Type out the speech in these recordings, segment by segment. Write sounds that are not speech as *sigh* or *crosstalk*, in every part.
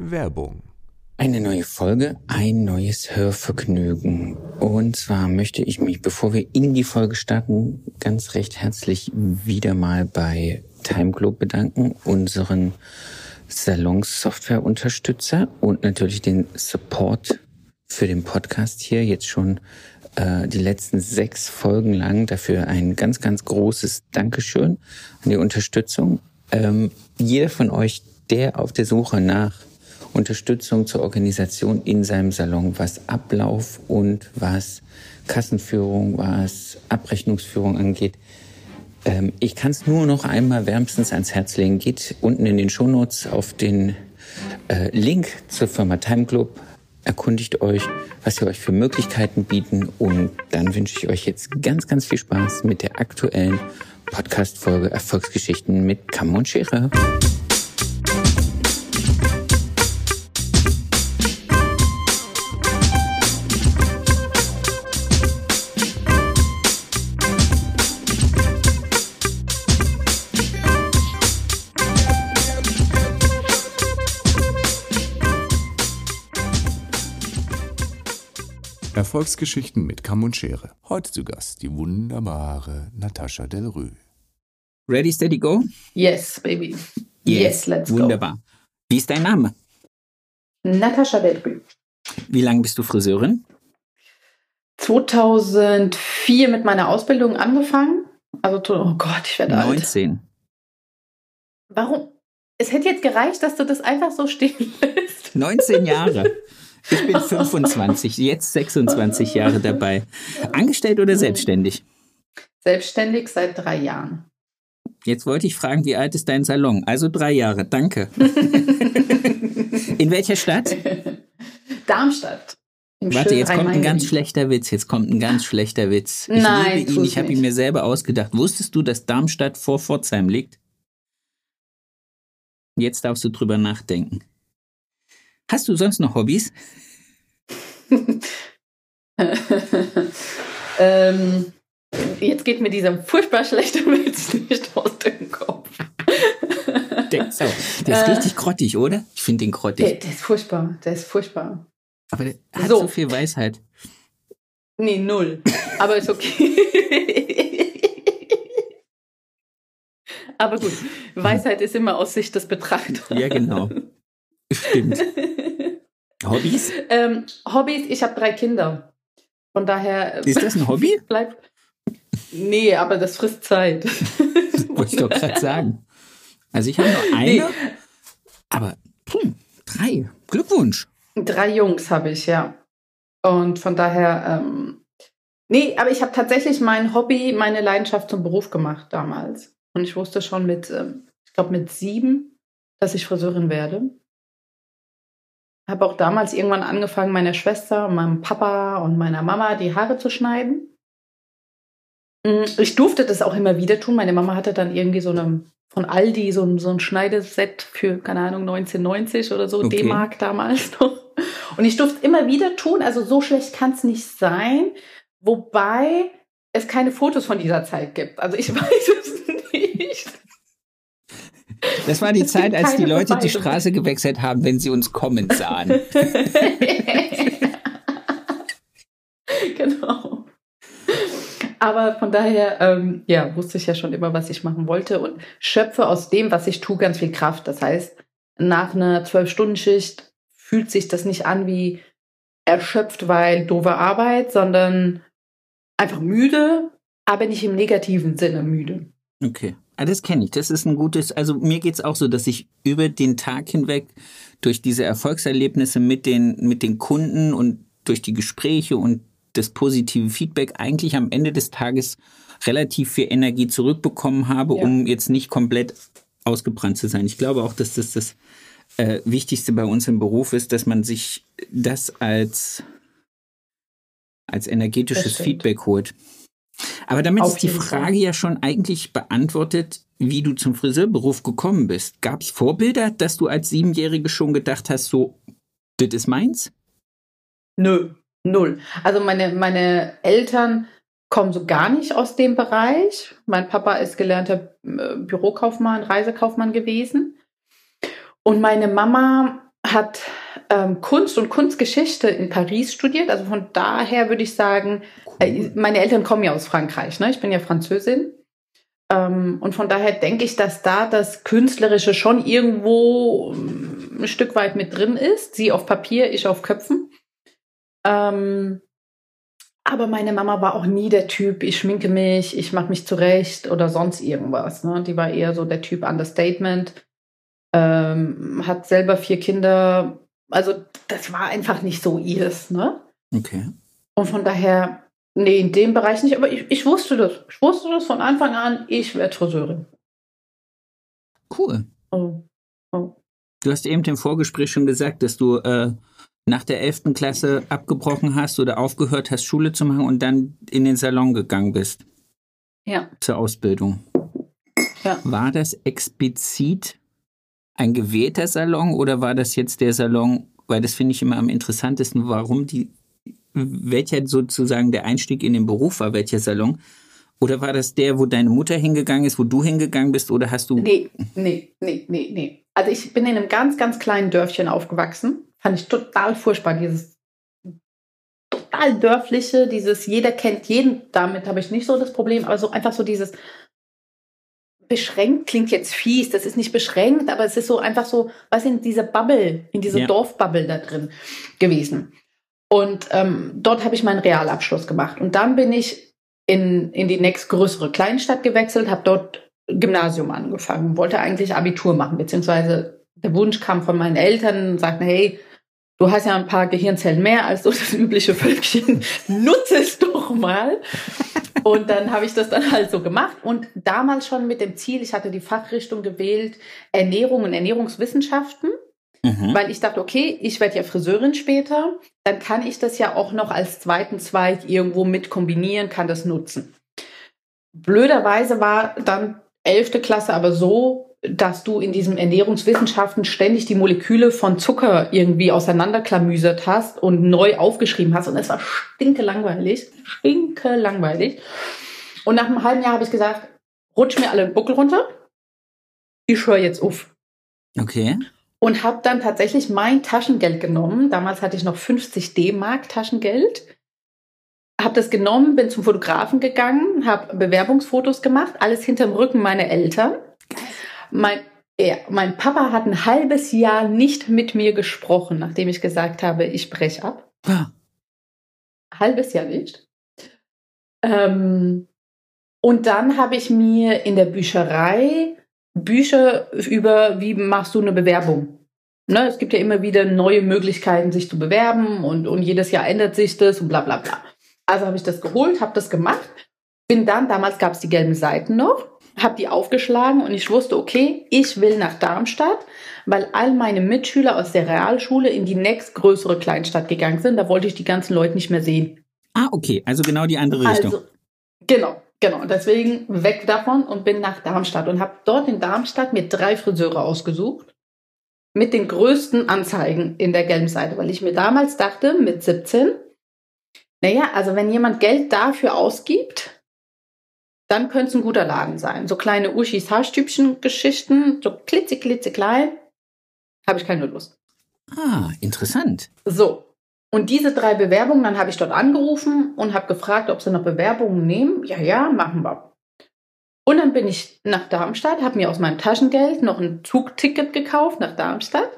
Werbung. Eine neue Folge, ein neues Hörvergnügen. Und zwar möchte ich mich, bevor wir in die Folge starten, ganz recht herzlich wieder mal bei TimeGlobe bedanken, unseren Salon-Software-Unterstützer und natürlich den Support für den Podcast hier jetzt schon äh, die letzten sechs Folgen lang. Dafür ein ganz, ganz großes Dankeschön an die Unterstützung. Ähm, jeder von euch, der auf der Suche nach Unterstützung zur Organisation in seinem Salon, was Ablauf und was Kassenführung, was Abrechnungsführung angeht. Ähm, ich kann es nur noch einmal wärmstens ans Herz legen. Geht unten in den Shownotes auf den äh, Link zur Firma TimeGlobe, erkundigt euch, was sie euch für Möglichkeiten bieten und dann wünsche ich euch jetzt ganz, ganz viel Spaß mit der aktuellen Podcast-Folge Erfolgsgeschichten mit Kamm und Erfolgsgeschichten mit Kamm und Schere. Heute zu Gast die wunderbare Natascha Delrue. Ready, steady, go? Yes, baby. Yes, let's Wunderbar. Wie ist dein Name? go. Natascha Delbrü. Wie lange bist du Friseurin? 2004 mit meiner Ausbildung angefangen. Also, oh Gott, ich werde alt. 19. Warum? Es hätte jetzt gereicht, dass du das einfach so stehen lässt. 19 Jahre. *laughs* Ich bin 25, jetzt 26 Jahre dabei. Angestellt oder selbstständig? Selbstständig seit drei Jahren. Jetzt wollte ich fragen, wie alt ist dein Salon? Also drei Jahre, danke. *laughs* In welcher Stadt? Darmstadt. Warte, jetzt kommt ein ganz schlechter Witz. Jetzt kommt ein ganz schlechter Witz. Ich Nein, liebe ihn, ich habe ihn mir selber ausgedacht. Wusstest du, dass Darmstadt vor Pforzheim liegt? Jetzt darfst du drüber nachdenken. Hast du sonst noch Hobbys? *laughs* ähm, jetzt geht mir dieser furchtbar schlechte Witz nicht aus dem Kopf. Der, so, der ist Äh. richtig grottig, oder? Ich finde den grottig. Der, der ist furchtbar. Der ist furchtbar. Aber der hat so, So. viel Weisheit. Nee, null. Aber ist okay. Aber gut, Weisheit ist immer aus Sicht des Betrachters. Ja, genau. Stimmt. *laughs* Hobbys? *laughs* ähm, Hobbys, ich habe drei Kinder. Von daher äh, Ist das ein Hobby? *laughs* bleibt. Nee, aber das frisst Zeit. *laughs* Wollte ich doch gerade sagen. Also ich habe nur eine, Nee. aber hm, drei. Glückwunsch. Drei Jungs habe ich, ja. Und von daher, ähm, nee, aber ich habe tatsächlich mein Hobby, meine Leidenschaft zum Beruf gemacht damals. Und ich wusste schon mit, ähm, ich glaube mit sieben, dass ich Friseurin werde. Habe auch damals irgendwann angefangen, meiner Schwester, meinem Papa und meiner Mama die Haare zu schneiden. Mm, Ich durfte das auch immer wieder tun. Meine Mama hatte dann irgendwie so eine von Aldi so ein, so ein Schneideset für, keine Ahnung, 1990 oder so, Okay. D-Mark damals *laughs* noch. Und ich durfte immer wieder tun, also so schlecht kann es nicht sein, wobei es keine Fotos von dieser Zeit gibt. Also ich *laughs* weiß es. Das war die gibt Zeit, als die Leute die. Straße gewechselt haben, wenn sie uns kommen sahen. *laughs* genau. Aber von daher, ähm, ja, wusste ich ja schon immer, was ich machen wollte und schöpfe aus dem, was ich tue, ganz viel Kraft. Das heißt, nach einer Zwölf-Stunden-Schicht fühlt sich das nicht an wie erschöpft, weil doofe Arbeit, sondern einfach müde, aber nicht im negativen Sinne müde. Okay. Ah, das kenne ich. Das ist ein gutes, also mir geht's auch so, dass ich über den Tag hinweg durch diese Erfolgserlebnisse mit den, mit den Kunden und durch die Gespräche und das positive Feedback eigentlich am Ende des Tages relativ viel Energie zurückbekommen habe, Ja. um jetzt nicht komplett ausgebrannt zu sein. Ich glaube auch, dass das das äh, Wichtigste bei uns im Beruf ist, dass man sich das als, als energetisches. Feedback holt. Aber damit Auf ist die jeden Fall. Frage ja schon eigentlich beantwortet, wie du zum Friseurberuf gekommen bist. Gab es Vorbilder, dass du als Siebenjährige schon gedacht hast, so, das ist meins? Nö, null. Also meine, meine Eltern kommen so gar nicht aus dem Bereich. Mein Papa ist gelernter äh, Bürokaufmann, Reisekaufmann gewesen. Und meine Mama hat ähm, Kunst und Kunstgeschichte in Paris studiert. Also von daher würde ich sagen, meine Eltern kommen ja aus Frankreich. Ne? Ich bin ja Französin. Ähm, und von daher denke ich, dass da das Künstlerische schon irgendwo ähm, ein Stück weit mit drin ist. Sie auf Papier, ich auf Köpfen. Ähm, aber meine Mama war auch nie der Typ, ich schminke mich, ich mache mich zurecht oder sonst irgendwas. Ne? Die war eher so der Typ Understatement ähm, hat selber vier Kinder. Also das war einfach nicht so ihrs, ne? Okay. Und von daher, nee, in dem Bereich nicht, aber ich, ich wusste das. Ich wusste das von Anfang an, ich werde Friseurin. Cool. Oh. Oh. Du hast eben im Vorgespräch schon gesagt, dass du äh, nach der 11. Klasse abgebrochen hast oder aufgehört hast, Schule zu machen und dann in den Salon gegangen bist. Ja. Zur Ausbildung. Ja. War das explizit ein gewählter Salon oder war das jetzt der Salon, weil das finde ich immer am interessantesten, warum die, welcher sozusagen der Einstieg in den Beruf war, welcher Salon? Oder war das der, wo deine Mutter hingegangen ist, wo du hingegangen bist oder hast du. Nee, nee, nee, nee, nee. Also ich bin in einem ganz, ganz kleinen Dörfchen aufgewachsen. Fand ich total furchtbar, dieses total dörfliche, dieses jeder kennt jeden, damit habe ich nicht so das Problem, aber so einfach so dieses beschränkt klingt jetzt fies, das ist nicht beschränkt, aber es ist so einfach so, was in dieser Bubble, in dieser ja. Dorfbubble da drin gewesen. Und ähm, dort habe ich meinen Realabschluss gemacht. Und dann bin ich in, in die nächstgrößere Kleinstadt gewechselt, habe dort Gymnasium angefangen, wollte eigentlich Abitur machen, beziehungsweise der Wunsch kam von meinen Eltern, sagten, hey, du hast ja ein paar Gehirnzellen mehr als so das übliche Völkchen, *laughs* nutze es doch mal. Und dann habe ich das dann halt so gemacht und damals schon mit dem Ziel, ich hatte die Fachrichtung gewählt, Ernährung und Ernährungswissenschaften, mhm. weil ich dachte, okay, ich werde ja Friseurin später, dann kann ich das ja auch noch als zweiten Zweig irgendwo mit kombinieren, kann das nutzen. Blöderweise war dann elfte Klasse aber so, dass du in diesen Ernährungswissenschaften ständig die Moleküle von Zucker irgendwie auseinanderklamüsert hast und neu aufgeschrieben hast. Und es war stinke langweilig. Stinke langweilig. Und nach einem halben Jahr habe ich gesagt, rutsch mir alle den Buckel runter. Ich höre jetzt auf. Okay. Und habe dann tatsächlich mein Taschengeld genommen. Damals hatte ich noch 50 D-Mark Taschengeld. Habe das genommen, bin zum Fotografen gegangen, habe Bewerbungsfotos gemacht, alles hinterm Rücken meiner Eltern mein, ja, mein Papa hat ein halbes Jahr nicht mit mir gesprochen, nachdem ich gesagt habe, ich breche ab. Ah. Halbes Jahr nicht. Ähm, und dann habe ich mir in der Bücherei Bücher über, wie machst du eine Bewerbung? Ne, es gibt ja immer wieder neue Möglichkeiten, sich zu bewerben und, und jedes Jahr ändert sich das und bla bla bla. Also habe ich das geholt, habe das gemacht, bin dann, damals gab es die gelben Seiten noch, habe die aufgeschlagen und ich wusste, okay, ich will nach Darmstadt, weil all meine Mitschüler aus der Realschule in die nächstgrößere Kleinstadt gegangen sind. Da wollte ich die ganzen Leute nicht mehr sehen. Ah, okay, also genau die andere Richtung. Also, genau, genau. Deswegen weg davon und bin nach Darmstadt und habe dort in Darmstadt mir drei Friseure ausgesucht mit den größten Anzeigen in der gelben Seite, weil ich mir damals dachte, mit 17, naja, also wenn jemand Geld dafür ausgibt, dann könnte es ein guter Laden sein. So kleine Uschis Haarstübchen-Geschichten, so klitze, klein, habe ich keine Lust. Ah, interessant. So. Und diese drei Bewerbungen, dann habe ich dort angerufen und habe gefragt, ob sie noch Bewerbungen nehmen. Ja, ja, machen wir. Und dann bin ich nach Darmstadt, habe mir aus meinem Taschengeld noch ein Zugticket gekauft nach Darmstadt.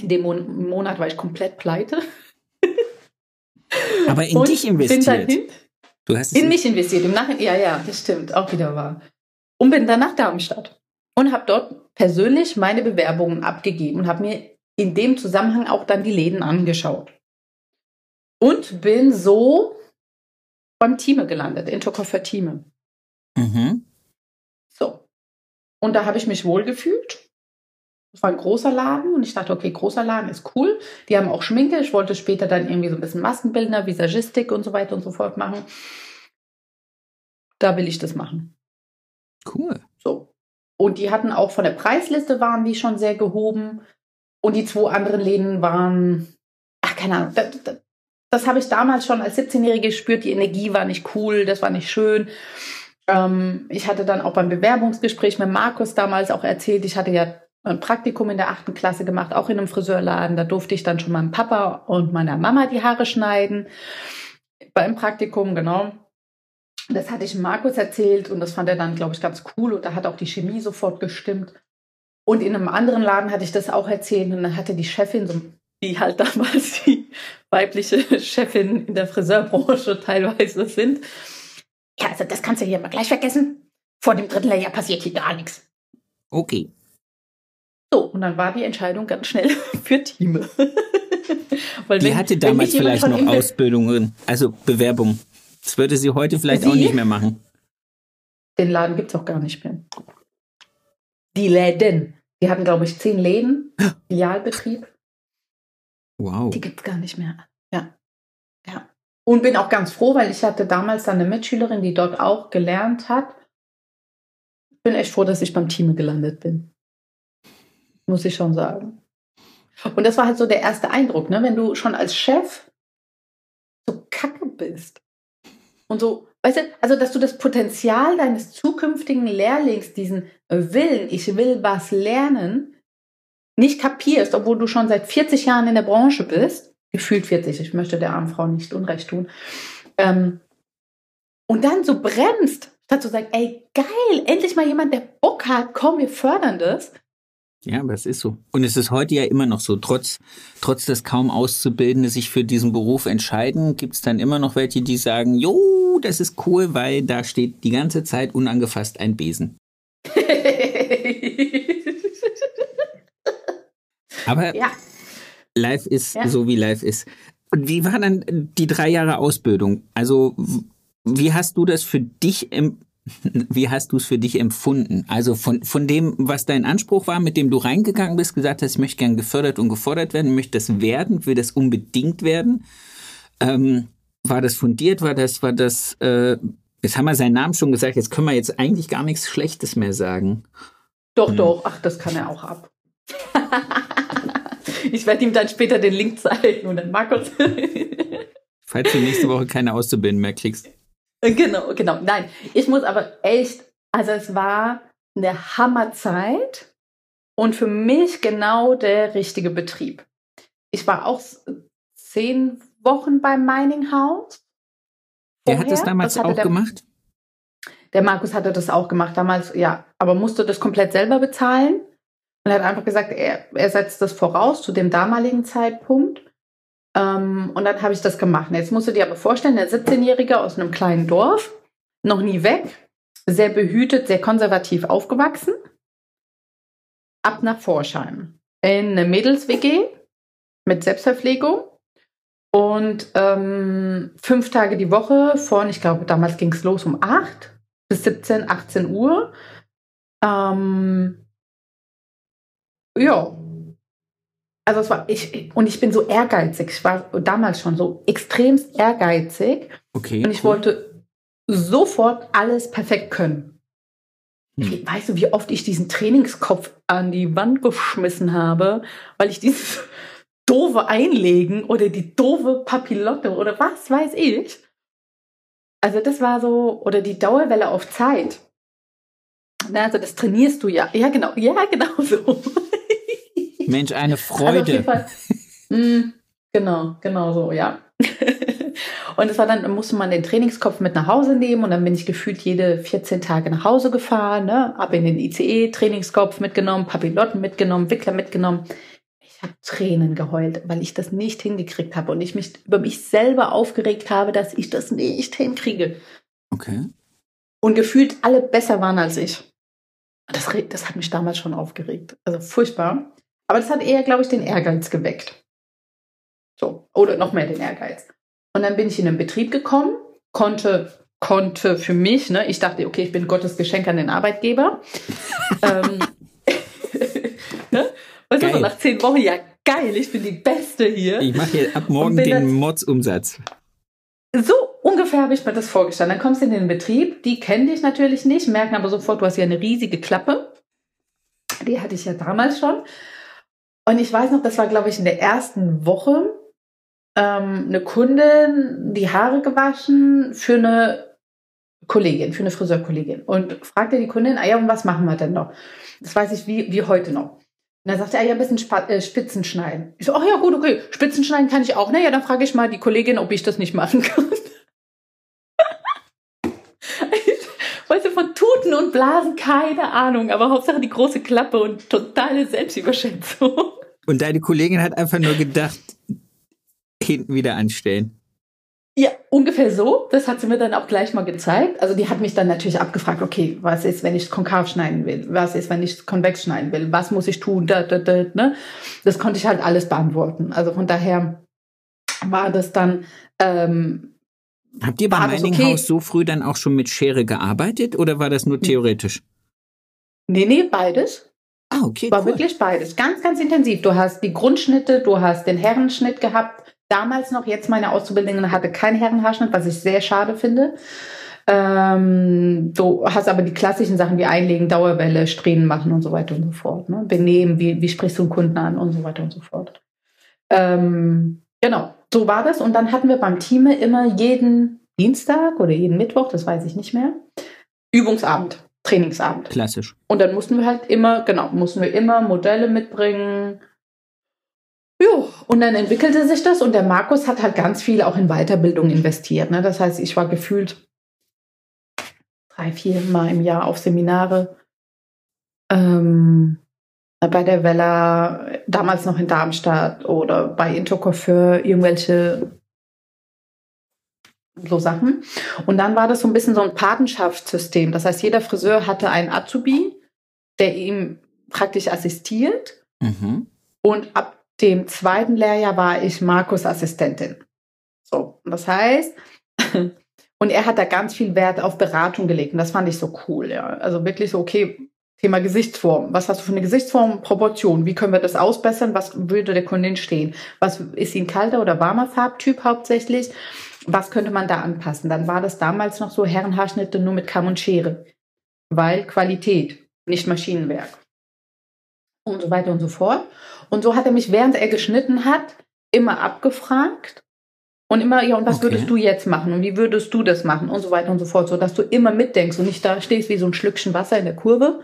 In dem Mon Monat war ich komplett pleite. Aber in und dich investiert. Bin dahin, Du hast in mich investiert. Im Nachhinein, ja, ja, das stimmt, auch wieder wahr. Und bin dann nach Darmstadt und habe dort persönlich meine Bewerbungen abgegeben und habe mir in dem Zusammenhang auch dann die Läden angeschaut. Und bin so beim Team gelandet, in Tokoffer Team. Mhm. So. Und da habe ich mich wohlgefühlt. Es war ein großer Laden und ich dachte, okay, großer Laden ist cool. Die haben auch Schminke. Ich wollte später dann irgendwie so ein bisschen Maskenbildner, Visagistik und so weiter und so fort machen. Da will ich das machen. Cool. So. Und die hatten auch von der Preisliste waren die schon sehr gehoben. Und die zwei anderen Läden waren, ach, keine Ahnung, das, das, das habe ich damals schon als 17-Jährige gespürt. Die Energie war nicht cool, das war nicht schön. Ähm, ich hatte dann auch beim Bewerbungsgespräch mit Markus damals auch erzählt, ich hatte ja ein Praktikum in der achten Klasse gemacht, auch in einem Friseurladen. Da durfte ich dann schon meinem Papa und meiner Mama die Haare schneiden. Beim Praktikum, genau. Das hatte ich Markus erzählt und das fand er dann, glaube ich, ganz cool. Und da hat auch die Chemie sofort gestimmt. Und in einem anderen Laden hatte ich das auch erzählt und dann hatte die Chefin, so, die halt *laughs* damals die weibliche *laughs* Chefin in der Friseurbranche teilweise sind. Ja, also das kannst du hier mal gleich vergessen. Vor dem dritten Layer passiert hier gar nichts. Okay. So, und dann war die Entscheidung ganz schnell *laughs* für Team. *laughs* Weil die wenn, hatte damals vielleicht noch Ausbildungen, also Bewerbung. Das würde sie heute vielleicht sie? auch nicht mehr machen. Den Laden gibt es auch gar nicht mehr. Die Läden. Die hatten, glaube ich, zehn Läden, Filialbetrieb. Wow. Die gibt es gar nicht mehr. Ja. Ja. Und bin auch ganz froh, weil ich hatte damals dann eine Mitschülerin, die dort auch gelernt hat. Bin echt froh, dass ich beim Team gelandet bin. Muss ich schon sagen. Und das war halt so der erste Eindruck, ne? Wenn du schon als Chef so kacke bist und so, weißt du, also dass du das Potenzial deines zukünftigen Lehrlings, diesen Willen, ich will was lernen, nicht kapierst, obwohl du schon seit 40 Jahren in der Branche bist, gefühlt 40, ich möchte der armen Frau nicht Unrecht tun, ähm, und dann so bremst, statt zu sagen, ey, geil, endlich mal jemand, der Bock hat, komm, wir fördern das. Ja, aber es ist so. Und es ist heute ja immer noch so. Trotz, trotz des kaum Auszubildenden sich für diesen Beruf entscheiden, gibt es dann immer noch welche, die sagen, jo, das ist cool, weil da steht die ganze Zeit unangefasst ein Besen. Aber ja. live ist ja. so, wie live ist. Und wie war dann die drei Jahre Ausbildung? Also, wie hast du das für dich im, *laughs* wie hast du es für dich empfunden? Also von, von dem, was dein Anspruch war, mit dem du reingegangen bist, gesagt hast, ich möchte gern gefördert und gefordert werden, möchte das werden, will das unbedingt werden. Ähm, war das fundiert? War das, war das, äh, jetzt haben wir seinen Namen schon gesagt, jetzt können wir jetzt eigentlich gar nichts Schlechtes mehr sagen. Doch, hm. doch, ach, das kann er auch ab. *laughs* ich werde ihm dann später den Link zeigen und dann Markus. *laughs* Falls du nächste Woche keine Auszubildenden mehr kriegst. Genau, genau. Nein, ich muss aber echt, also es war eine Hammerzeit und für mich genau der richtige Betrieb. Ich war auch zehn Wochen beim Mining House. Der hat das damals das auch der, gemacht? Der Markus hatte das auch gemacht damals, ja, aber musste das komplett selber bezahlen. Und er hat einfach gesagt, er, er setzt das voraus zu dem damaligen Zeitpunkt. Ähm, und dann habe ich das gemacht. jetzt musst du dir aber vorstellen, der 17-Jährige aus einem kleinen Dorf, noch nie weg, sehr behütet, sehr konservativ aufgewachsen, ab nach Forschheim. In eine Mädels-WG mit Selbstverpflegung und ähm, fünf Tage die Woche von, ich glaube, damals ging es los um acht bis 17, 18 Uhr. Ähm, ja, also es war ich und ich bin so ehrgeizig. Ich war damals schon so extremst ehrgeizig. Okay. Und ich cool. wollte sofort alles perfekt können. Hm. Weißt du, wie oft ich diesen Trainingskopf an die Wand geschmissen habe, weil ich dieses *laughs* doofe Einlegen oder die doofe Papillotte oder was weiß ich. Also das war so, oder die Dauerwelle auf Zeit. Also das trainierst du ja. Ja, genau, ja, genau so. *laughs* Mensch, eine Freude. Also mm, genau, genau so, ja. *laughs* und es war dann, musste man den Trainingskopf mit nach Hause nehmen und dann bin ich gefühlt jede 14 Tage nach Hause gefahren, ne? Ab in den ICE, Trainingskopf mitgenommen, Papillotten mitgenommen, Wickler mitgenommen. Ich habe Tränen geheult, weil ich das nicht hingekriegt habe und ich mich über mich selber aufgeregt habe, dass ich das nicht hinkriege. Okay. Und gefühlt alle besser waren als ich. Das, das hat mich damals schon aufgeregt. Also furchtbar. Aber das hat eher, glaube ich, den Ehrgeiz geweckt. So, oder noch mehr den Ehrgeiz. Und dann bin ich in den Betrieb gekommen, konnte, konnte für mich, ne, ich dachte, okay, ich bin Gottes Geschenk an den Arbeitgeber. *laughs* ähm, *laughs* ne? Du, so nach zehn Wochen, ja, geil, ich bin die Beste hier. Ich mache hier ab morgen den Mods-Umsatz. So ungefähr habe ich mir das vorgestellt. Dann kommst du in den Betrieb, die kennen dich natürlich nicht, merken aber sofort, du hast ja eine riesige Klappe. Die hatte ich ja damals schon. Und ich weiß noch, das war, glaube ich, in der ersten Woche ähm, eine Kundin die Haare gewaschen für eine Kollegin, für eine Friseurkollegin. Und fragte die Kundin, ah ja, und was machen wir denn noch? Das weiß ich wie, wie heute noch. Und dann sagt er, ja, ein bisschen Spa äh, Spitzen. Ich so, ach ja, gut, okay, Spitzen schneiden kann ich auch. Naja, dann frage ich mal die Kollegin, ob ich das nicht machen kann. Weißt du, von Tuten und Blasen keine Ahnung, aber Hauptsache die große Klappe und totale Selbstüberschätzung. *laughs* Und deine Kollegin hat einfach nur gedacht, hinten wieder anstellen. Ja, ungefähr so. Das hat sie mir dann auch gleich mal gezeigt. Also die hat mich dann natürlich abgefragt, okay, was ist, wenn ich konkav schneiden will? Was ist, wenn ich konvex schneiden will? Was muss ich tun? Da, da, da, ne? Das konnte ich halt alles beantworten. Also von daher war das dann. Ähm, Habt ihr beim Mining okay. House so früh dann auch schon mit Schere gearbeitet oder war das nur theoretisch? Nee, nee, beides. Ah, okay. War cool. wirklich beides. Ganz, ganz intensiv. Du hast die Grundschnitte, du hast den Herrenschnitt gehabt, damals noch, jetzt meine Auszubildende hatte keinen Herrenhaarschnitt, was ich sehr schade finde. Ähm, du hast aber die klassischen Sachen wie Einlegen, Dauerwelle, Strähnen machen und so weiter und so fort. Ne? Benehmen, wie, wie sprichst du einen Kunden an und so weiter und so fort. Ähm, genau, so war das. Und dann hatten wir beim Team immer jeden Dienstag oder jeden Mittwoch, das weiß ich nicht mehr, Übungsabend, Trainingsabend. Klassisch. Und dann mussten wir halt immer, genau, mussten wir immer Modelle mitbringen, Jo, und dann entwickelte sich das und der Markus hat halt ganz viel auch in Weiterbildung investiert. Ne? Das heißt, ich war gefühlt drei, vier Mal im Jahr auf Seminare. Ähm, bei der Vella, damals noch in Darmstadt oder bei Intercoiffeur, irgendwelche so Sachen. Und dann war das so ein bisschen so ein Patenschaftssystem. Das heißt, jeder Friseur hatte einen Azubi, der ihm praktisch assistiert. Mhm. Und ab dem zweiten Lehrjahr war ich Markus Assistentin. So, das heißt, *laughs* und er hat da ganz viel Wert auf Beratung gelegt und das fand ich so cool, ja. Also wirklich so, okay, Thema Gesichtsform. Was hast du für eine Gesichtsform? Proportion. Wie können wir das ausbessern? Was würde der Kundin stehen? Was ist ein kalter oder warmer Farbtyp hauptsächlich? Was könnte man da anpassen? Dann war das damals noch so Herrenhaarschnitte nur mit Kamm und Schere. Weil Qualität, nicht Maschinenwerk. Und so weiter und so fort. Und so hat er mich, während er geschnitten hat, immer abgefragt und immer, ja, und was okay. würdest du jetzt machen und wie würdest du das machen und so weiter und so fort, so dass du immer mitdenkst und nicht da stehst wie so ein Schlückchen Wasser in der Kurve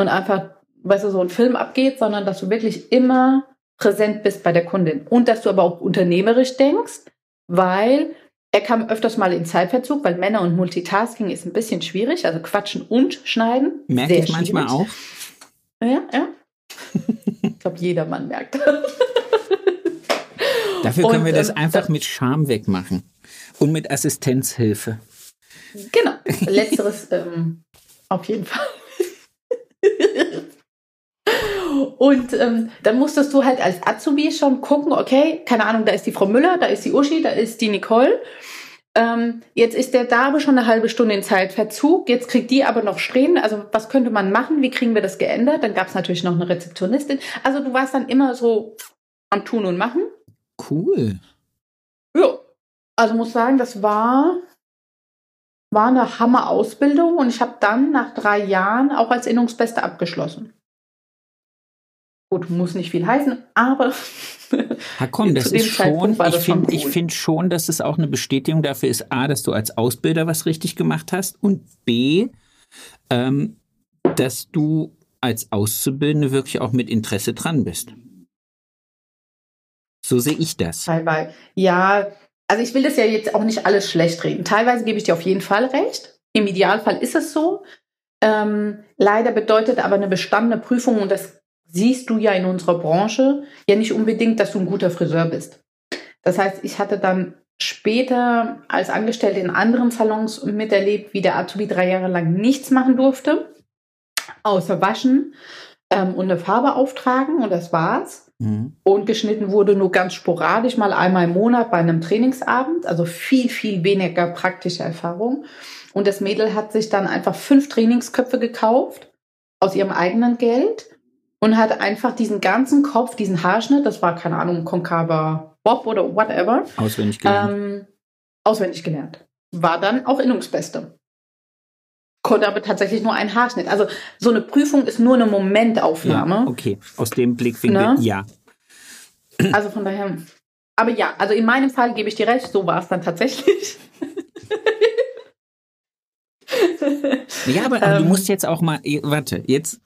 und einfach, weißt du, so ein Film abgeht, sondern dass du wirklich immer präsent bist bei der Kundin und dass du aber auch unternehmerisch denkst, weil er kam öfters mal in Zeitverzug, weil Männer und Multitasking ist ein bisschen schwierig, also quatschen und schneiden. Merke ich manchmal auch. Ja, ja. ich glaube, jeder Mann merkt das. Dafür können und, wir das ähm, einfach mit Charme wegmachen. Und mit Assistenzhilfe. Genau. Letzteres ähm, auf jeden Fall. Und ähm, dann musstest du halt als Azubi schon gucken, okay, keine Ahnung, da ist die Frau Müller, da ist die Uschi, da ist die Nicole. Ähm, jetzt ist der Dame schon eine halbe Stunde in Zeitverzug. Jetzt kriegt die aber noch Strähnen. Also was könnte man machen? Wie kriegen wir das geändert? Dann gab es natürlich noch eine Rezeptionistin. Also du warst dann immer so am Tun und Machen. Cool. Ja. Also muss sagen, das war war eine Hammer-Ausbildung und ich habe dann nach drei Jahren auch als Innungsbeste abgeschlossen. Gut, muss nicht viel heißen, aber. *laughs* Ja, komm, das ist schon, ich finde cool. find schon, dass es auch eine Bestätigung dafür ist, A, dass du als Ausbilder was richtig gemacht hast und B, ähm, dass du als Auszubildende wirklich auch mit Interesse dran bist. So sehe ich das. Teilweise. Ja, also ich will das ja jetzt auch nicht alles schlecht reden. Teilweise gebe ich dir auf jeden Fall recht. Im Idealfall ist es so. Ähm, leider bedeutet aber eine bestandene Prüfung, und das siehst du ja in unserer Branche ja nicht unbedingt, dass du ein guter Friseur bist. Das heißt, ich hatte dann später als Angestellte in anderen Salons miterlebt, wie der Azubi drei Jahre lang nichts machen durfte, außer waschen ähm, und eine Farbe auftragen und das war's. Mhm. Und geschnitten wurde nur ganz sporadisch, mal einmal im Monat bei einem Trainingsabend, also viel, viel weniger praktische Erfahrung. Und das Mädel hat sich dann einfach fünf Trainingsköpfe gekauft aus ihrem eigenen Geld und hat einfach diesen ganzen Kopf, diesen Haarschnitt, das war keine Ahnung, konkaver Bob oder whatever, auswendig gelernt. Ähm, auswendig gelernt. War dann auch Innungsbeste. Konnte aber tatsächlich nur einen Haarschnitt. Also so eine Prüfung ist nur eine Momentaufnahme. Ja, okay, aus dem Blickwinkel, ne? ja. Also von daher, aber ja, also in meinem Fall gebe ich dir recht, so war es dann tatsächlich. *laughs* ja, aber, aber ähm, du musst jetzt auch mal, warte, jetzt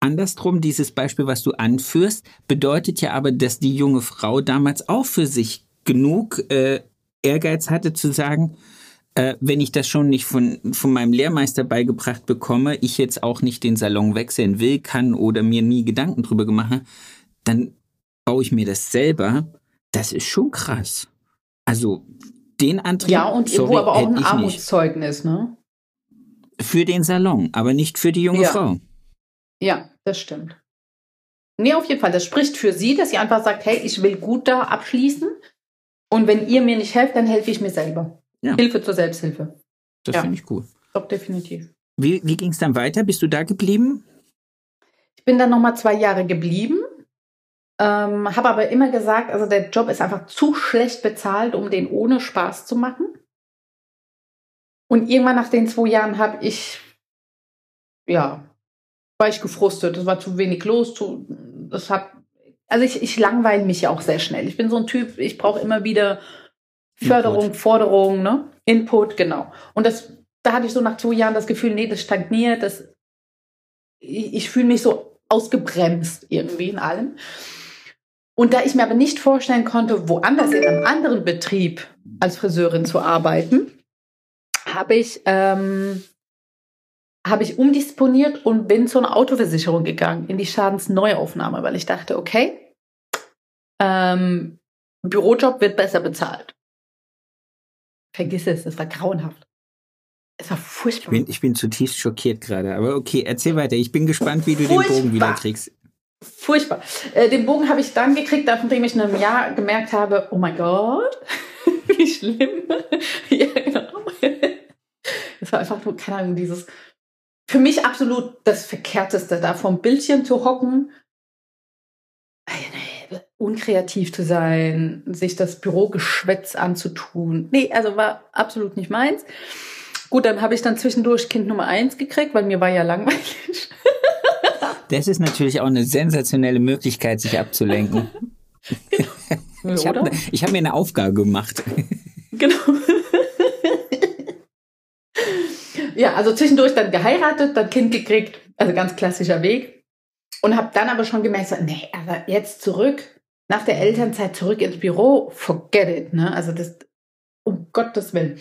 andersrum, dieses Beispiel, was du anführst, bedeutet ja aber, dass die junge Frau damals auch für sich genug äh, Ehrgeiz hatte zu sagen, äh, wenn ich das schon nicht von, von meinem Lehrmeister beigebracht bekomme, ich jetzt auch nicht den Salon wechseln will, kann oder mir nie Gedanken drüber gemacht habe, dann baue ich mir das selber. Das ist schon krass. Also den Antrieb. Ja, und sorry, irgendwo aber auch ein Armutszeugnis, ne? Für den Salon, aber nicht für die junge ja. Frau. Ja, das stimmt. Nee, auf jeden Fall. Das spricht für sie, dass sie einfach sagt, hey, ich will gut da abschließen. Und wenn ihr mir nicht helft, dann helfe ich mir selber. Ja. Hilfe zur Selbsthilfe. Das ja. finde ich cool. Doch, definitiv. Wie, wie ging es dann weiter? Bist du da geblieben? Ich bin dann nochmal zwei Jahre geblieben. Ähm, habe aber immer gesagt, also der Job ist einfach zu schlecht bezahlt, um den ohne Spaß zu machen. Und irgendwann nach den zwei Jahren habe ich, ja, war ich gefrustet. Es war zu wenig los. Zu, das hat, also ich, ich langweile mich ja auch sehr schnell. Ich bin so ein Typ, ich brauche immer wieder Förderung, Input. Forderung, ne? Input, genau. Und das, da hatte ich so nach zwei Jahren das Gefühl, nee, das stagniert, das, ich, ich fühle mich so ausgebremst irgendwie in allem. Und da ich mir aber nicht vorstellen konnte, woanders in einem anderen Betrieb als Friseurin zu arbeiten, habe ich, ähm, habe ich umdisponiert und bin zu einer Autoversicherung gegangen, in die Schadensneuaufnahme, weil ich dachte, okay, ähm, Bürojob wird besser bezahlt. Vergiss es, das war grauenhaft. Es war furchtbar. Ich bin, ich bin zutiefst schockiert gerade, aber okay, erzähl weiter. Ich bin gespannt, wie du furchtbar. den Bogen wieder kriegst. Furchtbar. Äh, den Bogen habe ich dann gekriegt, nachdem ich in einem Jahr gemerkt habe, oh mein Gott, *laughs* wie schlimm. *laughs* ja, genau. Das war einfach nur, keine Ahnung, dieses, für mich absolut das Verkehrteste, da vom Bildchen zu hocken, unkreativ zu sein, sich das Bürogeschwätz anzutun. Nee, also war absolut nicht meins. Gut, dann habe ich dann zwischendurch Kind Nummer eins gekriegt, weil mir war ja langweilig. *laughs* Das ist natürlich auch eine sensationelle Möglichkeit, sich abzulenken. Genau. Ich habe hab mir eine Aufgabe gemacht. Genau. ja, also zwischendurch dann geheiratet, dann Kind gekriegt, also ganz klassischer Weg. Und habe dann aber schon gemerkt, so, nee, aber jetzt zurück, nach der Elternzeit zurück ins Büro, forget it, ne? Also das, um Gottes Willen.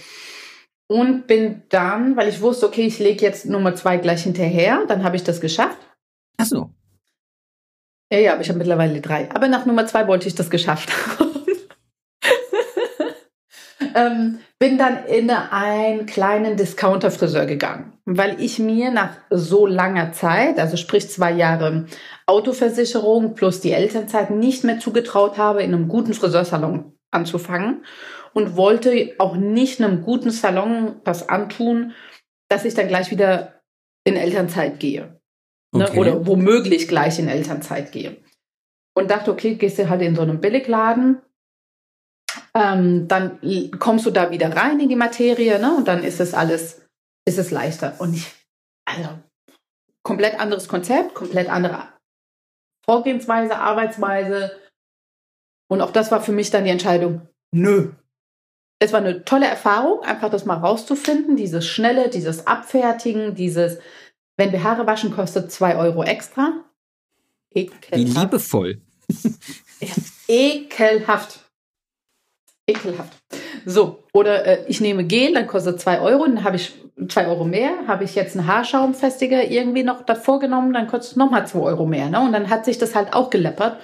Und bin dann, weil ich wusste, okay, ich lege jetzt Nummer zwei gleich hinterher, dann habe ich das geschafft. Ach so. Ja, ja, aber ich habe mittlerweile drei. Aber nach Nummer zwei wollte ich das geschafft haben. Ähm, bin dann in einen kleinen Discounter-Friseur gegangen, weil ich mir nach so langer Zeit, also sprich zwei Jahre Autoversicherung plus die Elternzeit, nicht mehr zugetraut habe, in einem guten Friseursalon anzufangen und wollte auch nicht einem guten Salon das antun, dass ich dann gleich wieder in Elternzeit gehe. Ne? Okay. Oder womöglich gleich in Elternzeit gehe. Und dachte, okay, gehst du halt in so einem Billigladen, ähm, dann kommst du da wieder rein in die Materie, ne? Und dann ist es alles, ist es leichter. Und ich, also, komplett anderes Konzept, komplett andere Vorgehensweise, Arbeitsweise. Und auch das war für mich dann die Entscheidung, nö. Es war eine tolle Erfahrung, einfach das mal rauszufinden, dieses Schnelle, dieses Abfertigen, dieses, wenn wir Haare waschen, kostet zwei Euro extra. Ekelhaft. Wie liebevoll. ja, ekelhaft. Ekelhaft. So, oder äh, ich nehme Gel, dann kostet zwei Euro, dann habe ich zwei Euro mehr. Habe ich jetzt einen Haarschaumfestiger irgendwie noch davor genommen, dann kostet es nochmal zwei Euro mehr. Ne? Und dann hat sich das halt auch geleppert.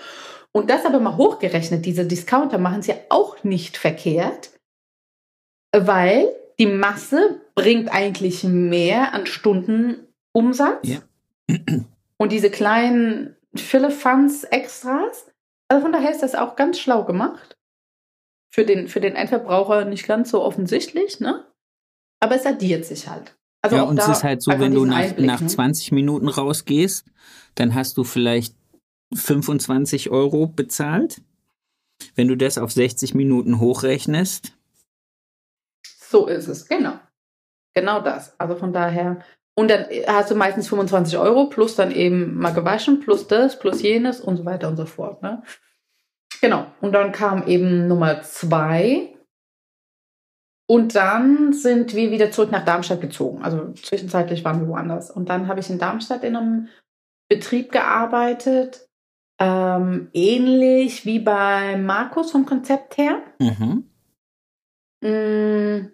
Und das aber mal hochgerechnet, diese Discounter machen es ja auch nicht verkehrt, weil die Masse bringt eigentlich mehr an Stunden Umsatz. Ja. Und diese kleinen Fille-Funds Extras. Also von daher ist das auch ganz schlau gemacht. Für den, für den Endverbraucher nicht ganz so offensichtlich, ne? Aber es addiert sich halt. Also ja, und es ist halt so, wenn du nach, Einblick, nach 20 ne? Minuten rausgehst, dann hast du vielleicht 25 Euro bezahlt. Wenn du das auf 60 Minuten hochrechnest. So ist es, genau. Genau das. Also von daher und dann hast du meistens 25 Euro plus dann eben mal gewaschen, plus das, plus jenes und so weiter und so fort. Ne? Genau. Und dann kam eben Nummer zwei. Und dann sind wir wieder zurück nach Darmstadt gezogen. Also zwischenzeitlich waren wir woanders. Und dann habe ich in Darmstadt in einem Betrieb gearbeitet, ähm, ähnlich wie bei Markus vom Konzept her. Mhm. Mm.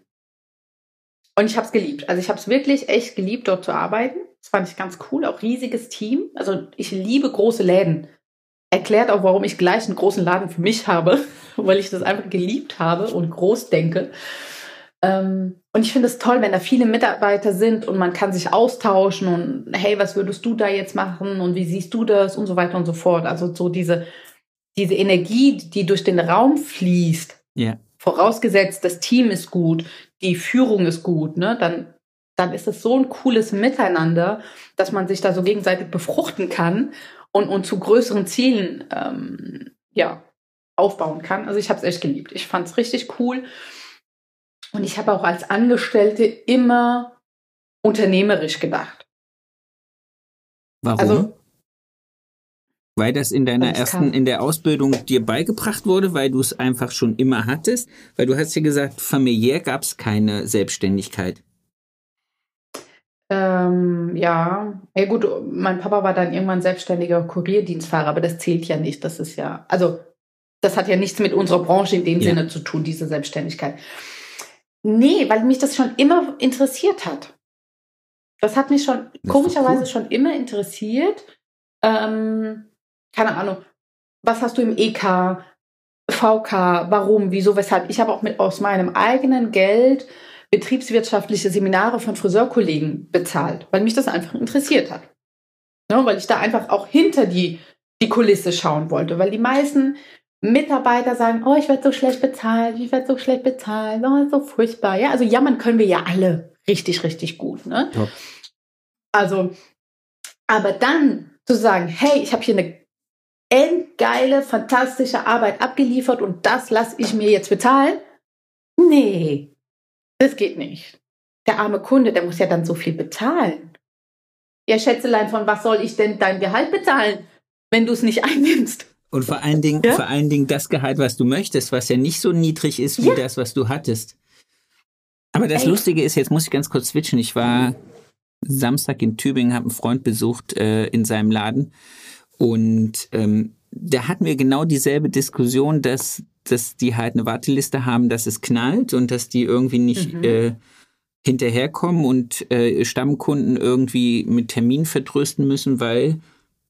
Und ich habe es geliebt. Also ich habe es wirklich echt geliebt, dort zu arbeiten. Das fand ich ganz cool. Auch riesiges Team. Also ich liebe große Läden. Erklärt auch, warum ich gleich einen großen Laden für mich habe, *laughs* weil ich das einfach geliebt habe und groß denke. Ähm, und ich finde es toll, wenn da viele Mitarbeiter sind und man kann sich austauschen und hey, was würdest du da jetzt machen und wie siehst du das und so weiter und so fort. Also so diese, diese Energie, die durch den Raum fließt. Ja. Vorausgesetzt, das Team ist gut, die Führung ist gut, ne, dann, dann ist es so ein cooles Miteinander, dass man sich da so gegenseitig befruchten kann und, und zu größeren Zielen ähm, ja, aufbauen kann. Also ich habe es echt geliebt. Ich fand es richtig cool. Und ich habe auch als Angestellte immer unternehmerisch gedacht. Warum? Also, weil das in deiner ersten, kann. in der Ausbildung dir beigebracht wurde, weil du es einfach schon immer hattest? Weil du hast ja gesagt, familiär gab es keine Selbstständigkeit. Ähm, ja, ja gut, mein Papa war dann irgendwann selbstständiger Kurierdienstfahrer, aber das zählt ja nicht. Das ist ja, also das hat ja nichts mit unserer Branche in dem ja. Sinne zu tun, diese Selbstständigkeit. Nee, weil mich das schon immer interessiert hat. Das hat mich schon komischerweise cool. schon immer interessiert. Ähm, keine Ahnung, was hast du im EK, VK, warum, wieso, weshalb? Ich habe auch mit aus meinem eigenen Geld betriebswirtschaftliche Seminare von Friseurkollegen bezahlt, weil mich das einfach interessiert hat. Ja, weil ich da einfach auch hinter die, die Kulisse schauen wollte, weil die meisten Mitarbeiter sagen, oh, ich werde so schlecht bezahlt, ich werde so schlecht bezahlt, oh, so furchtbar. Ja, also jammern können wir ja alle richtig, richtig gut. Ne? Ja. Also, aber dann zu sagen, hey, ich habe hier eine endgeile, fantastische Arbeit abgeliefert und das lasse ich mir jetzt bezahlen. Nee, das geht nicht. Der arme Kunde, der muss ja dann so viel bezahlen. Ja, Schätzelein, von was soll ich denn dein Gehalt bezahlen, wenn du es nicht *laughs* einnimmst? Und vor allen Dingen, ja? vor allen Dingen das Gehalt, was du möchtest, was ja nicht so niedrig ist wie ja. das, was du hattest. Aber das Ey. Lustige ist, jetzt muss ich ganz kurz switchen. Ich war Samstag in Tübingen, habe einen Freund besucht äh, in seinem Laden und ähm, da hatten wir genau dieselbe Diskussion, dass, dass die halt eine Warteliste haben, dass es knallt und dass die irgendwie nicht mhm. äh, hinterherkommen und äh, Stammkunden irgendwie mit Termin vertrösten müssen, weil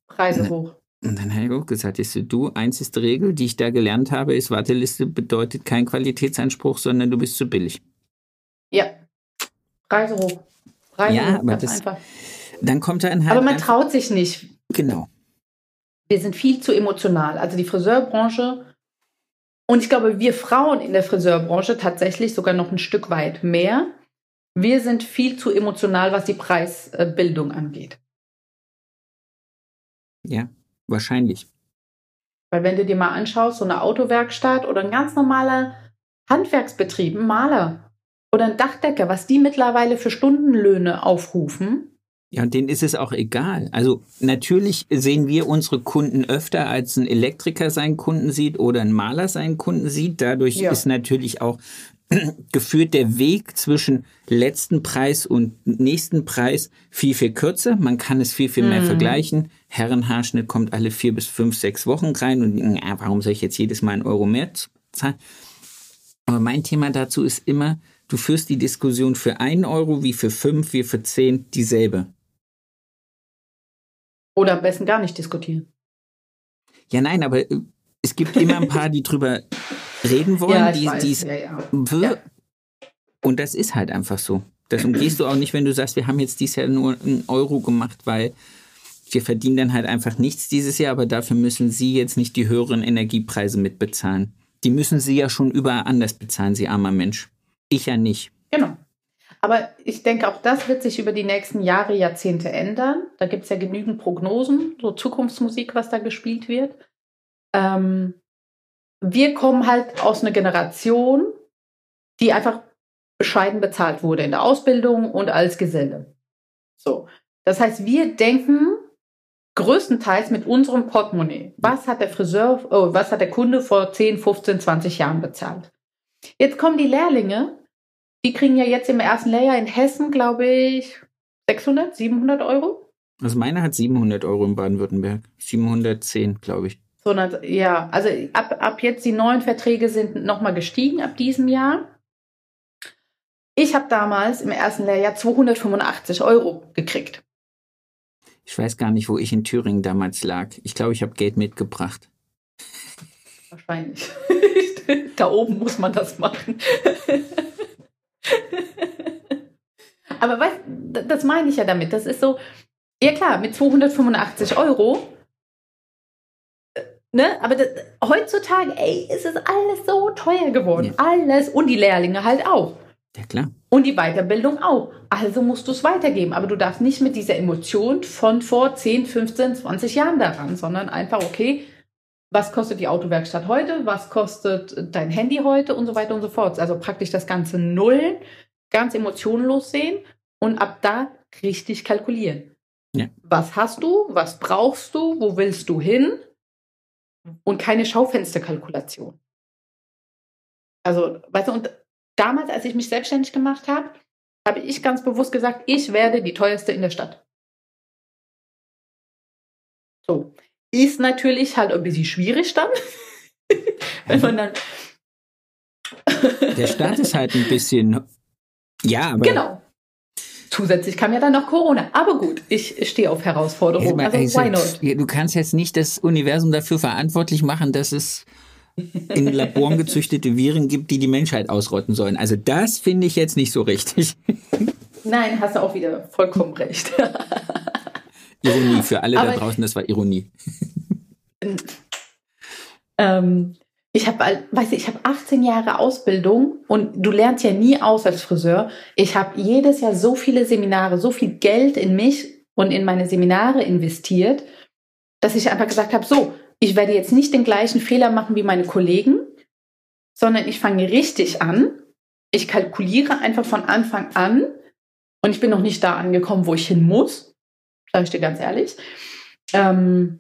Preise hoch. Und dann habe ich auch gesagt, ist du, einzigste Regel, die ich da gelernt habe, ist, Warteliste bedeutet kein Qualitätsanspruch, sondern du bist zu billig. Ja. Preise hoch. Preise ja, hoch, aber das, einfach. dann kommt dann halt. Aber man traut sich nicht. Genau. Wir sind viel zu emotional. Also die Friseurbranche und ich glaube, wir Frauen in der Friseurbranche tatsächlich sogar noch ein Stück weit mehr. Wir sind viel zu emotional, was die Preisbildung angeht. Ja, Wahrscheinlich. Weil wenn du dir mal anschaust, so eine Autowerkstatt oder ein ganz normaler Handwerksbetrieb, ein Maler oder ein Dachdecker, was die mittlerweile für Stundenlöhne aufrufen. Ja, und denen ist es auch egal. Also natürlich sehen wir unsere Kunden öfter, als ein Elektriker seinen Kunden sieht oder ein Maler seinen Kunden sieht. Dadurch ja. ist natürlich auch *clears throat* geführt der Weg zwischen letzten Preis und nächsten Preis viel, viel kürzer. Man kann es viel, viel mehr mhm. vergleichen. Herrenhaarschnitt kommt alle vier bis fünf, sechs Wochen rein und ja, warum soll ich jetzt jedes Mal einen Euro mehr zahlen? Aber mein Thema dazu ist immer, du führst die Diskussion für einen Euro wie für fünf, wie für zehn dieselbe. Oder am besten gar nicht diskutieren. Ja, nein, aber äh, es gibt immer ein paar, die drüber reden *laughs* wollen, ja, die es ja, ja. und das ist halt einfach so. Das umgehst du auch nicht, wenn du sagst, wir haben jetzt dieses Jahr nur einen Euro gemacht, weil wir verdienen dann halt einfach nichts dieses Jahr, aber dafür müssen sie jetzt nicht die höheren Energiepreise mitbezahlen. Die müssen sie ja schon überall anders bezahlen, sie armer Mensch. Ich ja nicht. Genau. Aber ich denke, auch das wird sich über die nächsten Jahre, Jahrzehnte ändern. Da gibt es ja genügend Prognosen, so Zukunftsmusik, was da gespielt wird. Ähm, wir kommen halt aus einer Generation, die einfach bescheiden bezahlt wurde in der Ausbildung und als Geselle. So. Das heißt, wir denken größtenteils mit unserem Portemonnaie. Was hat der Friseur, oh, was hat der Kunde vor 10, 15, 20 Jahren bezahlt? Jetzt kommen die Lehrlinge, die kriegen ja jetzt im ersten Lehrjahr in Hessen, glaube ich, 600, 700 Euro Also meine hat 700 Euro in Baden-Württemberg. 710, glaube ich. So, ja, also ab, ab jetzt die neuen Verträge sind nochmal gestiegen ab diesem Jahr. Ich habe damals im ersten Lehrjahr 285 Euro gekriegt. Ich weiß gar nicht, wo ich in Thüringen damals lag. Ich glaube, ich habe Geld mitgebracht. Wahrscheinlich. *laughs* da oben muss man das machen. *laughs* Aber weißt, das meine ich ja damit. Das ist so, ja klar, mit 285 Euro. Äh, ne? Aber das, heutzutage, ey, ist es alles so teuer geworden. Ja. Alles. Und die Lehrlinge halt auch. Ja, klar. Und die Weiterbildung auch. Also musst du es weitergeben. Aber du darfst nicht mit dieser Emotion von vor 10, 15, 20 Jahren daran, sondern einfach, okay, was kostet die Autowerkstatt heute? Was kostet dein Handy heute? Und so weiter und so fort. Also praktisch das Ganze null, ganz emotionlos sehen und ab da richtig kalkulieren. Ja. Was hast du? Was brauchst du? Wo willst du hin? Und keine Schaufensterkalkulation. Also, weißt du, und damals, als ich mich selbstständig gemacht habe, habe ich ganz bewusst gesagt, ich werde die teuerste in der Stadt. So. Ist natürlich halt ein bisschen schwierig dann. *laughs* wenn man dann. der Stadt ist halt ein bisschen. Ja, aber. Genau. Zusätzlich kam ja dann noch Corona. Aber gut, ich stehe auf Herausforderungen. Also, also why not? Du kannst jetzt nicht das Universum dafür verantwortlich machen, dass es in *laughs* Laboren gezüchtete Viren gibt, die die Menschheit ausrotten sollen. Also das finde ich jetzt nicht so richtig. Nein, hast du auch wieder vollkommen recht. *laughs* Ironie für alle Aber da draußen, das war Ironie. ähm, ich habe, weiß ich, ich habe 18 Jahre Ausbildung und du lernst ja nie aus als Friseur. Ich habe jedes Jahr so viele Seminare, so viel Geld in mich und in meine Seminare investiert, dass ich einfach gesagt habe, so, ich werde jetzt nicht den gleichen Fehler machen wie meine Kollegen, sondern ich fange richtig an. Ich kalkuliere einfach von Anfang an und ich bin noch nicht da angekommen, wo ich hin muss, sage ich dir ganz ehrlich. Ähm,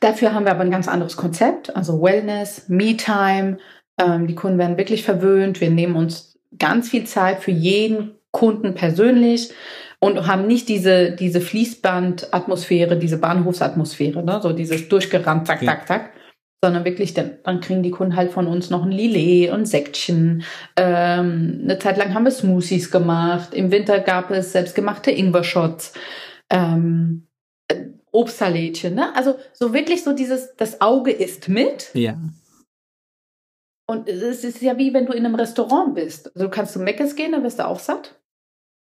Dafür haben wir aber ein ganz anderes Konzept, also Wellness, Me-Time. Ähm, die Kunden werden wirklich verwöhnt. Wir nehmen uns ganz viel Zeit für jeden Kunden persönlich und haben nicht diese, diese Fließbandatmosphäre, diese Bahnhofsatmosphäre, ne? so dieses durchgerannt, zack, zack, zack. Sondern wirklich, dann, dann kriegen die Kunden halt von uns noch ein Lillet und Säckchen. Ähm, eine Zeit lang haben wir Smoothies gemacht. Im Winter gab es selbstgemachte Ingwer-Shots. Ähm, Obstsalätchen, ne? Also so wirklich so dieses, das Auge isst mit. Ja. Und es ist ja wie wenn du in einem Restaurant bist. Also du kannst zu Meckes gehen, dann wirst du auch satt.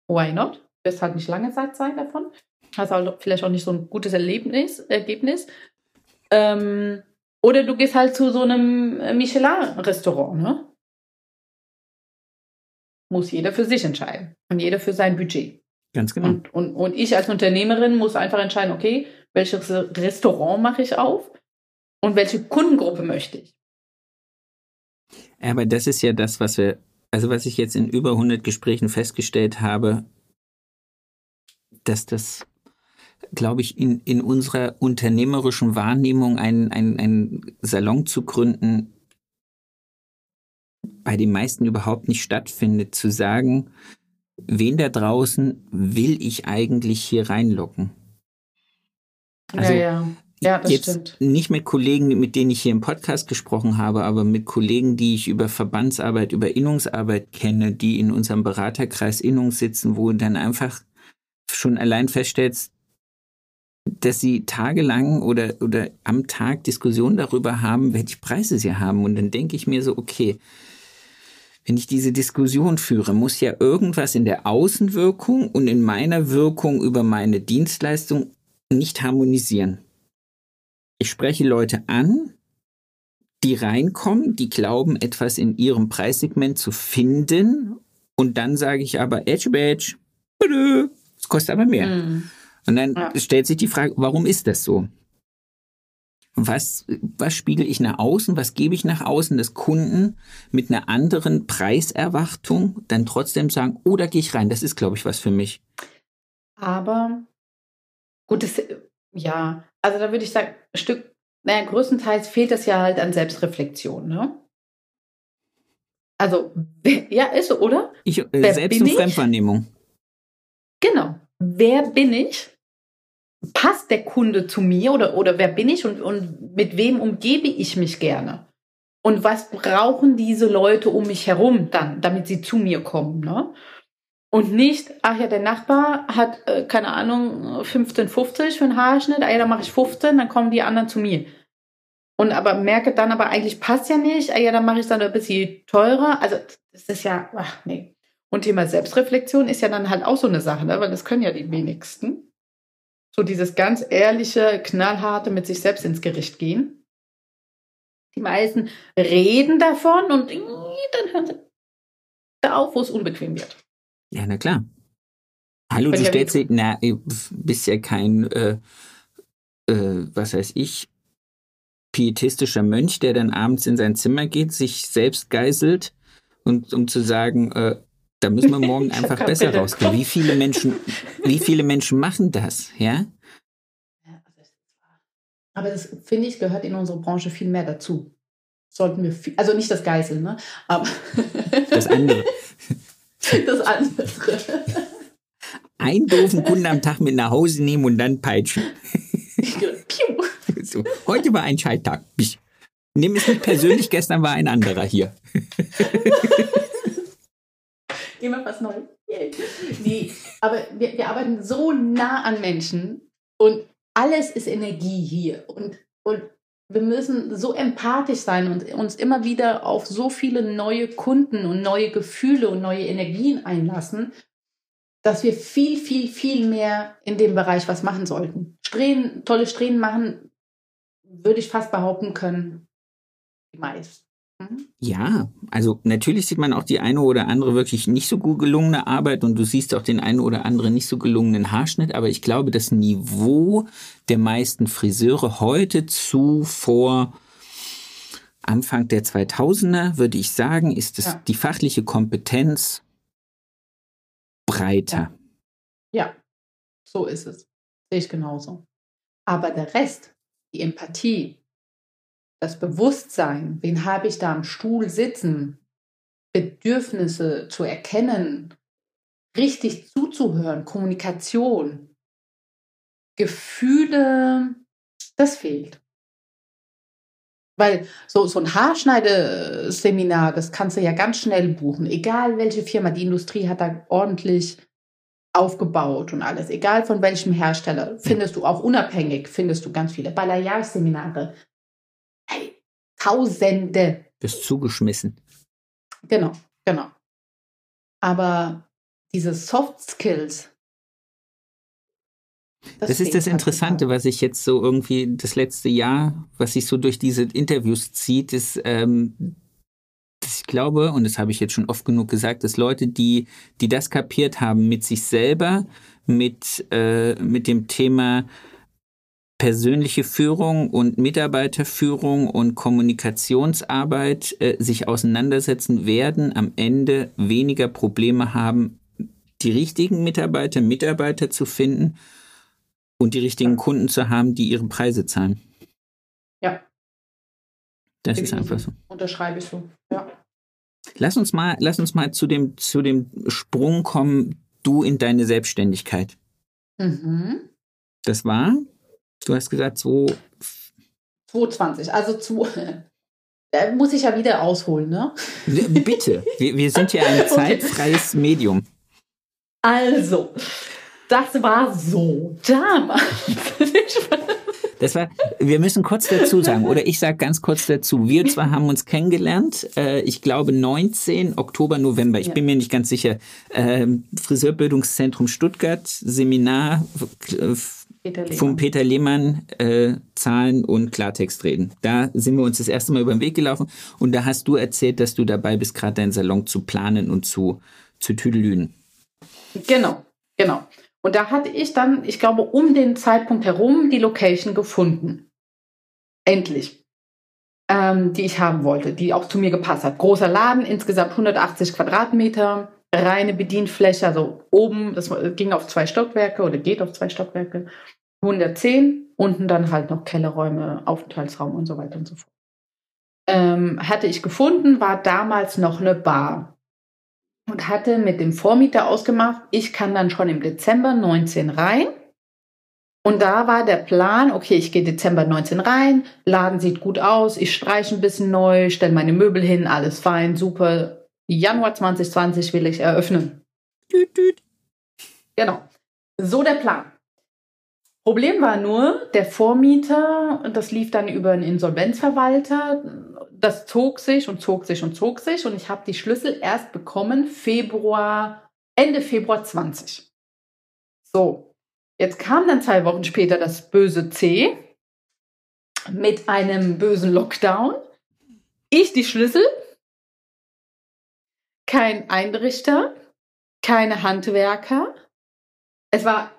Why not? Du wirst halt nicht lange satt sein davon. Hast halt vielleicht auch nicht so ein gutes Erlebnis, Ergebnis. Ähm, oder du gehst halt zu so einem Michelin-Restaurant, ne? Muss jeder für sich entscheiden. Und jeder für sein Budget. Ganz genau. Und, und, und ich als Unternehmerin muss einfach entscheiden, okay, welches Restaurant mache ich auf und welche Kundengruppe möchte ich. Aber das ist ja das, was wir, also was ich jetzt in über 100 Gesprächen festgestellt habe, dass das, glaube ich, in, in unserer unternehmerischen Wahrnehmung einen ein Salon zu gründen, bei den meisten überhaupt nicht stattfindet, zu sagen, wen da draußen will ich eigentlich hier reinlocken? Also, ja, ja. Ja, das jetzt stimmt. nicht mit Kollegen, mit denen ich hier im Podcast gesprochen habe, aber mit Kollegen, die ich über Verbandsarbeit, über Innungsarbeit kenne, die in unserem Beraterkreis Innung sitzen, wo dann einfach schon allein feststellst, dass sie tagelang oder, oder am Tag Diskussionen darüber haben, welche Preise sie haben. Und dann denke ich mir so, okay, wenn ich diese Diskussion führe, muss ja irgendwas in der Außenwirkung und in meiner Wirkung über meine Dienstleistung nicht harmonisieren. Ich spreche Leute an, die reinkommen, die glauben, etwas in ihrem Preissegment zu finden. Und dann sage ich aber, Edge Badge, es kostet aber mehr. Mhm. Und dann ja. stellt sich die Frage, warum ist das so? Was, was spiegel ich nach außen? Was gebe ich nach außen, dass Kunden mit einer anderen Preiserwartung dann trotzdem sagen, oh, da gehe ich rein. Das ist, glaube ich, was für mich. Aber Gut, das, ja, also da würde ich sagen, ein Stück, naja, größtenteils fehlt es ja halt an Selbstreflexion, ne? Also, ja, ist so, oder? Ich, äh, Selbst- und Fremdwahrnehmung. Genau. Wer bin ich? passt der Kunde zu mir oder, oder wer bin ich und, und mit wem umgebe ich mich gerne? Und was brauchen diese Leute um mich herum dann, damit sie zu mir kommen? Ne? Und nicht, ach ja, der Nachbar hat, äh, keine Ahnung, 15,50 für einen Haarschnitt, ah ja, dann mache ich 15, dann kommen die anderen zu mir. Und aber merke dann aber eigentlich passt ja nicht, ah ja, dann mache ich es dann ein bisschen teurer. Also das ist ja, ach nee. Und Thema Selbstreflexion ist ja dann halt auch so eine Sache, ne? weil das können ja die wenigsten. So dieses ganz ehrliche, knallharte mit sich selbst ins Gericht gehen. Die meisten reden davon und dann hören sie da auf, wo es unbequem wird. Ja, na klar. Hallo, du stellst dich, na, bist ja kein, äh, äh, was weiß ich, pietistischer Mönch, der dann abends in sein Zimmer geht, sich selbst geißelt und um zu sagen, äh, da müssen wir morgen *laughs* einfach besser rausgehen. Wie viele Menschen, wie viele Menschen machen das, ja? Aber das, finde ich, gehört in unsere Branche viel mehr dazu. Sollten wir viel, also nicht das Geißeln, ne? Aber das andere. *laughs* *laughs* Das andere. Einen doofen Kunden am Tag mit nach Hause nehmen und dann peitschen. *laughs* so, heute war ein Scheitag. Nimm es nicht persönlich, gestern war ein anderer hier. *laughs* Immer was Neues. Nee, aber wir, wir arbeiten so nah an Menschen und alles ist Energie hier. Und, und wir müssen so empathisch sein und uns immer wieder auf so viele neue Kunden und neue Gefühle und neue Energien einlassen, dass wir viel, viel, viel mehr in dem Bereich was machen sollten. Strähnen, tolle Strähnen machen, würde ich fast behaupten können, die meisten. Mhm. Ja, also natürlich sieht man auch die eine oder andere wirklich nicht so gut gelungene Arbeit und du siehst auch den einen oder anderen nicht so gelungenen Haarschnitt, aber ich glaube, das Niveau der meisten Friseure heute zu vor Anfang der 2000er, würde ich sagen, ist es ja. die fachliche Kompetenz breiter. Ja. ja, so ist es. Sehe ich genauso. Aber der Rest, die Empathie, das Bewusstsein, wen habe ich da am Stuhl sitzen, Bedürfnisse zu erkennen, richtig zuzuhören, Kommunikation, Gefühle, das fehlt. Weil so, so ein Haarschneideseminar, das kannst du ja ganz schnell buchen. Egal welche Firma, die Industrie hat da ordentlich aufgebaut und alles. Egal von welchem Hersteller, findest du auch unabhängig, findest du ganz viele. Balayage-Seminare, Tausende. Bist zugeschmissen. Genau, genau. Aber diese Soft Skills. Das, das ist das halt Interessante, was ich jetzt so irgendwie das letzte Jahr, was sich so durch diese Interviews zieht, ist, ähm, ich glaube, und das habe ich jetzt schon oft genug gesagt, dass Leute, die, die das kapiert haben mit sich selber, mit, äh, mit dem Thema persönliche Führung und Mitarbeiterführung und Kommunikationsarbeit äh, sich auseinandersetzen, werden am Ende weniger Probleme haben, die richtigen Mitarbeiter, Mitarbeiter zu finden und die richtigen Kunden zu haben, die ihre Preise zahlen. Ja. Das ist einfach so. Unterschreibe ich so, ja. Lass uns mal, lass uns mal zu dem, zu dem Sprung kommen, du in deine Selbstständigkeit. Mhm. Das war Du hast gesagt 2. 220, also zu. *laughs* Da muss ich ja wieder ausholen, ne? Bitte, wir, wir sind ja ein *laughs* zeitfreies Medium. Also, das war so damals. *laughs* Das war, wir müssen kurz dazu sagen, oder ich sage ganz kurz dazu. Wir zwar haben uns kennengelernt, äh, ich glaube 19 Oktober, November, ich ja. bin mir nicht ganz sicher. Äh, Friseurbildungszentrum Stuttgart, Seminar, äh, Peter vom Peter Lehmann äh, Zahlen und Klartext reden. Da sind wir uns das erste Mal über den Weg gelaufen und da hast du erzählt, dass du dabei bist, gerade deinen Salon zu planen und zu, zu tüdelüden. Genau, genau. Und da hatte ich dann, ich glaube, um den Zeitpunkt herum die Location gefunden. Endlich. Ähm, die ich haben wollte, die auch zu mir gepasst hat. Großer Laden, insgesamt 180 Quadratmeter, reine Bedienfläche, also oben, das ging auf zwei Stockwerke oder geht auf zwei Stockwerke, 110, unten dann halt noch Kellerräume, Aufenthaltsraum und so weiter und so fort. Ähm, hatte ich gefunden, war damals noch eine Bar und hatte mit dem Vormieter ausgemacht, ich kann dann schon im Dezember 19 rein Und da war der Plan, okay, ich gehe Dezember 19 rein, Laden sieht gut aus, ich streiche ein bisschen neu, stelle meine Möbel hin, alles fein, super. Januar 2020 will ich eröffnen. Düt, düt. Genau. So der Plan. Problem war nur, der Vormieter, das lief dann über einen Insolvenzverwalter, das zog sich und zog sich und zog sich und ich habe die Schlüssel erst bekommen Februar, Ende Februar 20. So, jetzt kam dann zwei Wochen später das böse C mit einem bösen Lockdown. Ich die Schlüssel, kein Einrichter, keine Handwerker. Es war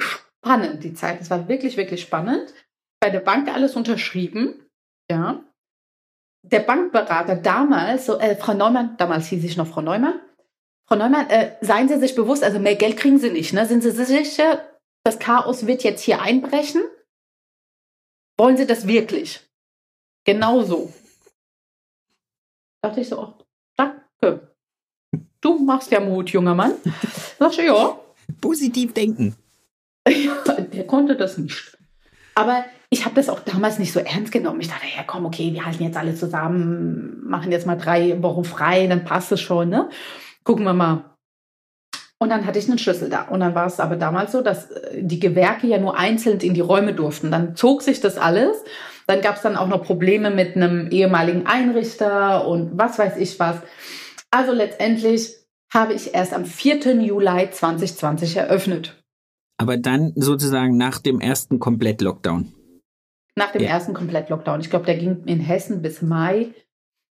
spannend, die Zeit. Es war wirklich, wirklich spannend. Bei der Bank alles unterschrieben. Ja. Der Bankberater damals, so, äh, Frau Neumann, damals hieß ich noch Frau Neumann. Frau Neumann, äh, seien Sie sich bewusst, also mehr Geld kriegen Sie nicht. Ne? Sind Sie sicher, das Chaos wird jetzt hier einbrechen? Wollen Sie das wirklich? Genau so. Dachte ich so, oh. Du machst ja Mut, junger Mann. Sag ich, ja. Positiv denken. der konnte das nicht. Aber ich habe das auch damals nicht so ernst genommen. Ich dachte, ja komm, okay, wir halten jetzt alle zusammen, machen jetzt mal drei Wochen frei, dann passt es schon, ne? Gucken wir mal. Und dann hatte ich einen Schlüssel da. Und dann war es aber damals so, dass äh, die Gewerke ja nur einzeln in die Räume durften. Dann zog sich das alles. Dann gab es dann auch noch Probleme mit einem ehemaligen Einrichter und was weiß ich was. Also letztendlich habe ich erst am 4. Juli 2020 eröffnet. Aber dann sozusagen nach dem ersten Komplett-Lockdown. Nach dem ja. ersten Komplett-Lockdown. Ich glaube, der ging in Hessen bis Mai.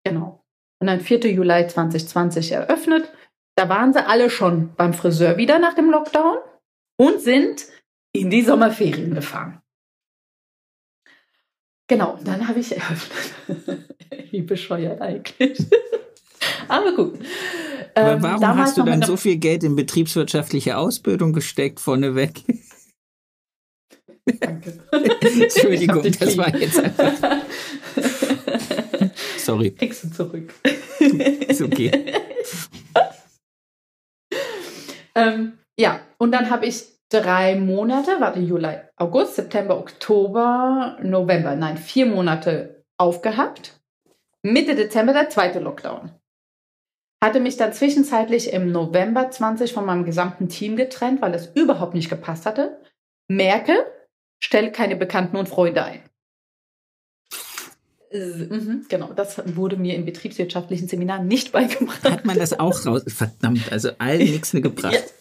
Genau. Und dann 4. Juli 2020 eröffnet. Da waren sie alle schon beim Friseur wieder nach dem Lockdown und sind in die Sommerferien gefahren. Genau, dann habe ich eröffnet. *laughs* Wie bescheuert eigentlich. *laughs* Aber gut. Aber ähm, warum ähm, hast du dann so viel Geld in betriebswirtschaftliche Ausbildung gesteckt vorneweg? Danke. *laughs* Entschuldigung, das war jetzt einfach. Sorry. Kriegst du zurück. Ist okay. ähm, ja, und dann habe ich drei Monate, warte, Juli, August, September, Oktober, November, nein, vier Monate aufgehabt. Mitte Dezember der zweite Lockdown hatte mich dann zwischenzeitlich im November 20 von meinem gesamten Team getrennt, weil es überhaupt nicht gepasst hatte. Merke, stell keine Bekannten und Freunde ein. Mhm, genau, das wurde mir im betriebswirtschaftlichen Seminar nicht *laughs* beigebracht. Hat man das auch raus? Verdammt, also allen nichts gebracht.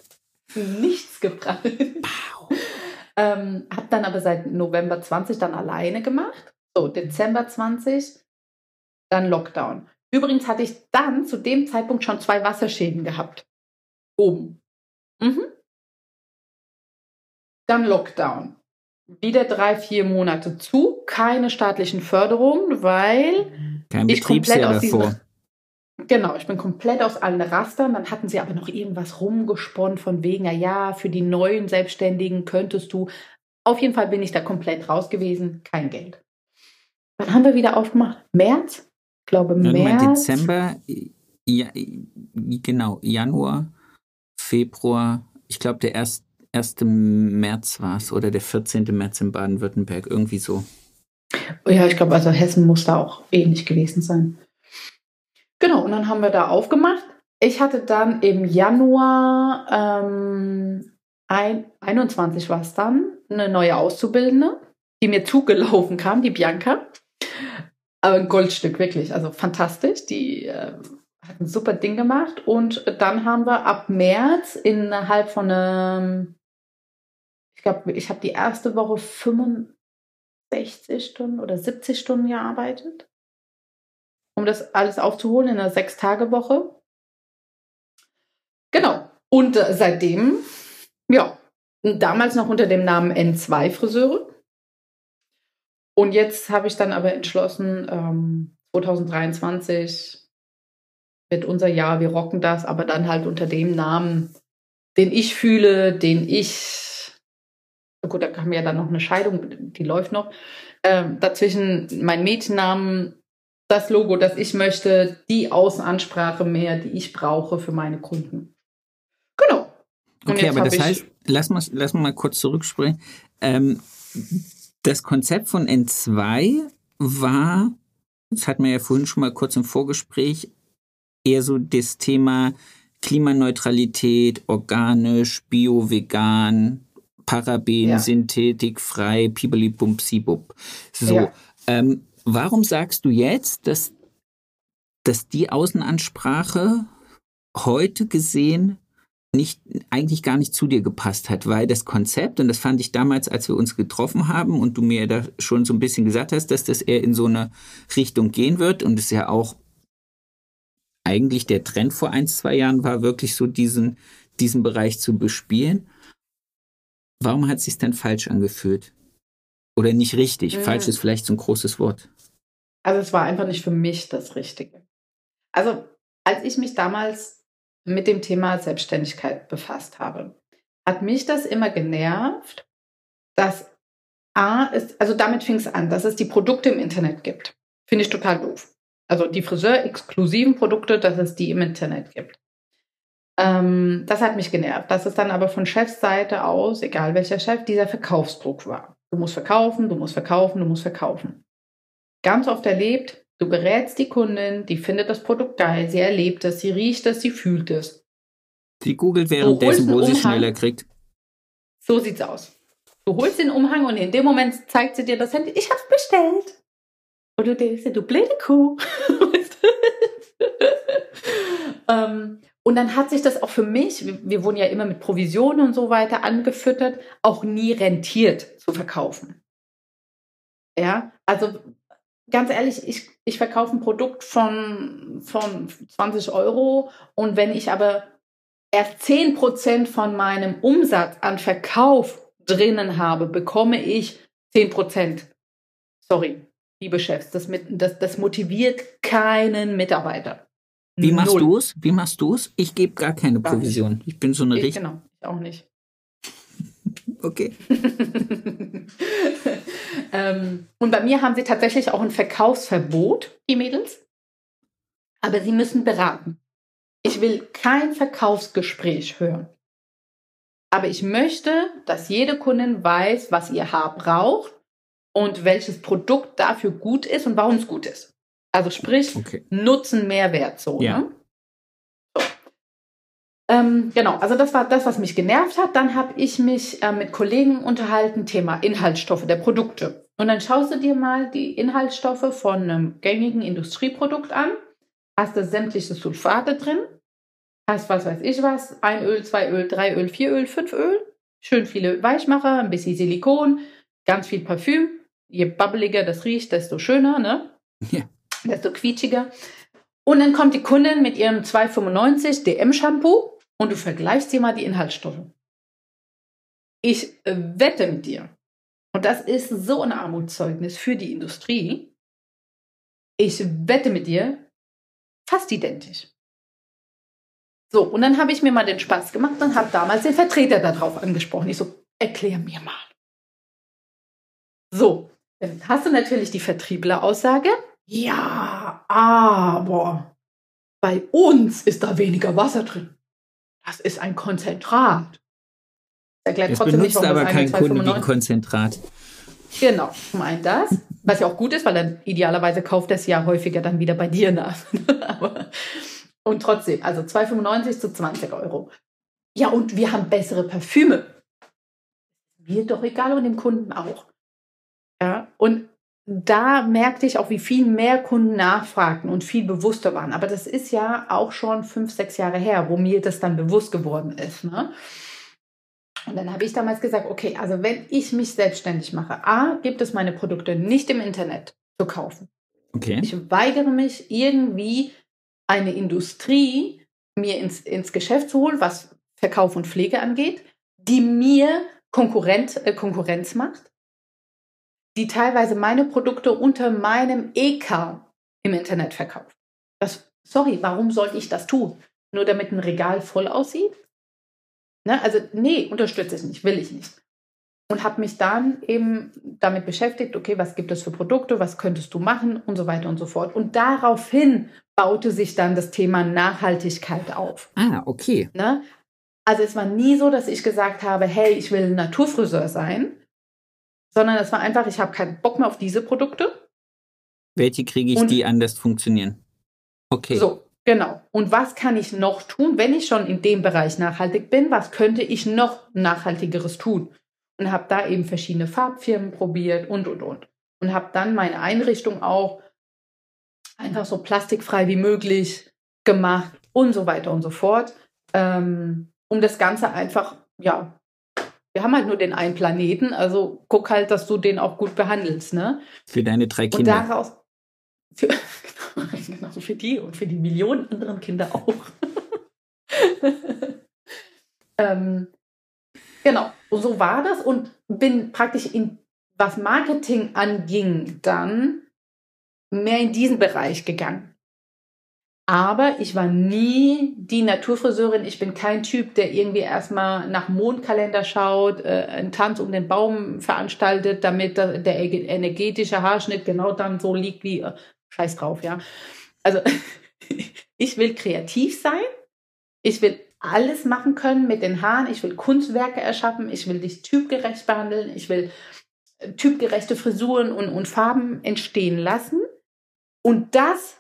Ja, nichts gebracht. Wow. ähm, hab dann aber seit November 20 dann alleine gemacht. So, Dezember 20, dann Lockdown. Übrigens hatte ich dann zu dem Zeitpunkt schon zwei Wasserschäden gehabt. Oben. Mhm. Dann Lockdown. Wieder drei, vier Monate zu. Keine staatlichen Förderungen, weil Kein ich komplett aus diesem, Genau, ich bin komplett aus allen Rastern. Dann hatten sie aber noch irgendwas rumgesponnen von wegen, ja, für die neuen Selbstständigen könntest du. Auf jeden Fall bin ich da komplett raus gewesen. Kein Geld. Wann haben wir wieder aufgemacht? März? Ich glaube März. Dezember, ja, genau, Januar, Februar, ich glaube der 1. 1. März war es oder der 14. März in Baden-Württemberg, irgendwie so. Ja, ich glaube, also Hessen muss da auch ähnlich gewesen sein. Genau, und dann haben wir da aufgemacht. Ich hatte dann im Januar ähm, ein, 21 war es dann, eine neue Auszubildende, die mir zugelaufen kam, die Bianca. Aber ein Goldstück, wirklich. Also fantastisch. Die äh, hat ein super Ding gemacht. Und dann haben wir ab März innerhalb von einem, ich glaube, ich habe die erste Woche 65 Stunden oder 70 Stunden gearbeitet, um das alles aufzuholen in einer Sechs-Tage-Woche. Genau. Und äh, seitdem, ja, damals noch unter dem Namen N2 Friseure. Und jetzt habe ich dann aber entschlossen, ähm, 2023 wird unser Jahr, wir rocken das, aber dann halt unter dem Namen, den ich fühle, den ich, gut, da kam ja dann noch eine Scheidung, die läuft noch, ähm, dazwischen mein Mädchennamen, das Logo, das ich möchte, die Außenansprache mehr, die ich brauche für meine Kunden. Genau. Okay, aber das heißt, lass mal, lass mal kurz zurückspringen. Ähm, das Konzept von N2 war, das hatten wir ja vorhin schon mal kurz im Vorgespräch, eher so das Thema Klimaneutralität, organisch, bio, vegan, Paraben, ja. Synthetik, frei, pibeli, bump, sibub. So, ja. ähm, warum sagst du jetzt, dass, dass die Außenansprache heute gesehen nicht, eigentlich gar nicht zu dir gepasst hat, weil das Konzept, und das fand ich damals, als wir uns getroffen haben und du mir da schon so ein bisschen gesagt hast, dass das eher in so eine Richtung gehen wird und es ja auch eigentlich der Trend vor ein, zwei Jahren war, wirklich so diesen, diesen Bereich zu bespielen. Warum hat es sich denn falsch angefühlt? Oder nicht richtig? Mhm. Falsch ist vielleicht so ein großes Wort. Also es war einfach nicht für mich das Richtige. Also als ich mich damals mit dem Thema Selbstständigkeit befasst habe, hat mich das immer genervt, dass A ist, also damit fing es an, dass es die Produkte im Internet gibt. Finde ich total doof. Also die Friseur-exklusiven Produkte, dass es die im Internet gibt. Ähm, das hat mich genervt, dass es dann aber von Chefsseite aus, egal welcher Chef, dieser Verkaufsdruck war. Du musst verkaufen, du musst verkaufen, du musst verkaufen. Ganz oft erlebt, Du berätst die Kundin, die findet das Produkt geil, sie erlebt es, sie riecht es, sie fühlt es. Sie googelt währenddessen, wo sie schneller kriegt. So sieht's aus. Du holst den Umhang und in dem Moment zeigt sie dir das Handy, ich hab's bestellt. Und du denkst dir, du blöde Kuh. *laughs* *laughs* ähm, und dann hat sich das auch für mich, wir wurden ja immer mit Provisionen und so weiter angefüttert, auch nie rentiert zu verkaufen. Ja, also ganz ehrlich, ich, ich verkaufe ein Produkt von, von 20 Euro und wenn ich aber erst 10% von meinem Umsatz an Verkauf drinnen habe, bekomme ich 10%. Sorry, liebe Chefs, das, mit, das, das motiviert keinen Mitarbeiter. Wie machst du es? Wie machst du es? Ich gebe gar keine Provision. Ich bin so eine ich, Genau, ich auch nicht. Okay. *laughs* ähm, und bei mir haben sie tatsächlich auch ein Verkaufsverbot, die Mädels. Aber sie müssen beraten. Ich will kein Verkaufsgespräch hören. Aber ich möchte, dass jede Kundin weiß, was ihr Haar braucht und welches Produkt dafür gut ist und warum es gut ist. Also sprich, okay. Nutzen, Mehrwert so. Ja. Ne? Ähm, genau, also das war das, was mich genervt hat. Dann habe ich mich äh, mit Kollegen unterhalten, Thema Inhaltsstoffe der Produkte. Und dann schaust du dir mal die Inhaltsstoffe von einem gängigen Industrieprodukt an. Hast du sämtliche Sulfate drin, hast was weiß ich was, ein Öl, zwei Öl, drei Öl, vier Öl, fünf Öl, schön viele Weichmacher, ein bisschen Silikon, ganz viel Parfüm. Je bubbeliger das riecht, desto schöner, ne? Ja. Desto quietschiger. Und dann kommt die Kundin mit ihrem 2,95 DM-Shampoo und du vergleichst dir mal die Inhaltsstoffe. Ich wette mit dir, und das ist so ein Armutszeugnis für die Industrie, ich wette mit dir, fast identisch. So, und dann habe ich mir mal den Spaß gemacht und habe damals den Vertreter darauf angesprochen. Ich so, erklär mir mal. So, dann hast du natürlich die Vertriebleraussage. Ja, aber bei uns ist da weniger Wasser drin. Das ist ein Konzentrat. Erklärt es trotzdem benutzt nicht, aber kein Kunde wie ein Konzentrat. Genau, zum einen das, was ja auch gut ist, weil dann idealerweise kauft er es ja häufiger dann wieder bei dir nach. *laughs* und trotzdem, also 2,95 zu 20 Euro. Ja, und wir haben bessere Parfüme. Mir doch egal und dem Kunden auch. Ja, und da merkte ich auch, wie viel mehr Kunden nachfragten und viel bewusster waren. Aber das ist ja auch schon fünf, sechs Jahre her, wo mir das dann bewusst geworden ist. Ne? Und dann habe ich damals gesagt, okay, also wenn ich mich selbstständig mache, A, gibt es meine Produkte nicht im Internet zu kaufen. Okay. Ich weigere mich irgendwie eine Industrie mir ins, ins Geschäft zu holen, was Verkauf und Pflege angeht, die mir Konkurrent, äh, Konkurrenz macht die teilweise meine Produkte unter meinem EK im Internet verkauft. Das, sorry, warum sollte ich das tun? Nur damit ein Regal voll aussieht? Ne? Also, nee, unterstütze ich nicht, will ich nicht. Und habe mich dann eben damit beschäftigt, okay, was gibt es für Produkte, was könntest du machen und so weiter und so fort. Und daraufhin baute sich dann das Thema Nachhaltigkeit auf. Ah, okay. Ne? Also es war nie so, dass ich gesagt habe, hey, ich will Naturfriseur sein, sondern es war einfach, ich habe keinen Bock mehr auf diese Produkte. Welche kriege ich, Und- die anders funktionieren? Okay. So, genau. Und was kann ich noch tun, wenn ich schon in dem Bereich nachhaltig bin? Was könnte ich noch nachhaltigeres tun? Und habe da eben verschiedene Farbfirmen probiert und, und, und. Und habe dann meine Einrichtung auch einfach so plastikfrei wie möglich gemacht und so weiter und so fort. Ähm, um das Ganze einfach, ja, wir haben halt nur den einen Planeten, also guck halt, dass du den auch gut behandelst, ne? Für deine drei Und Kinder. daraus. Für, *laughs* genau, für die und für die Millionen anderen Kinder auch. *laughs* ähm, genau, und so war das und bin praktisch in, was Marketing anging, dann mehr in diesen Bereich gegangen. Aber ich war nie die Naturfriseurin. Ich bin kein Typ, der irgendwie erstmal nach Mondkalender schaut, äh, einen Tanz um den Baum veranstaltet, damit der, energetische Haarschnitt genau dann so liegt wie äh, Scheiß drauf, ja. Also *laughs* ich will kreativ sein. Ich will alles machen können mit den Haaren. Ich will Kunstwerke erschaffen. Ich will dich typgerecht behandeln. Ich will äh, typgerechte Frisuren und, und Farben entstehen lassen. Und das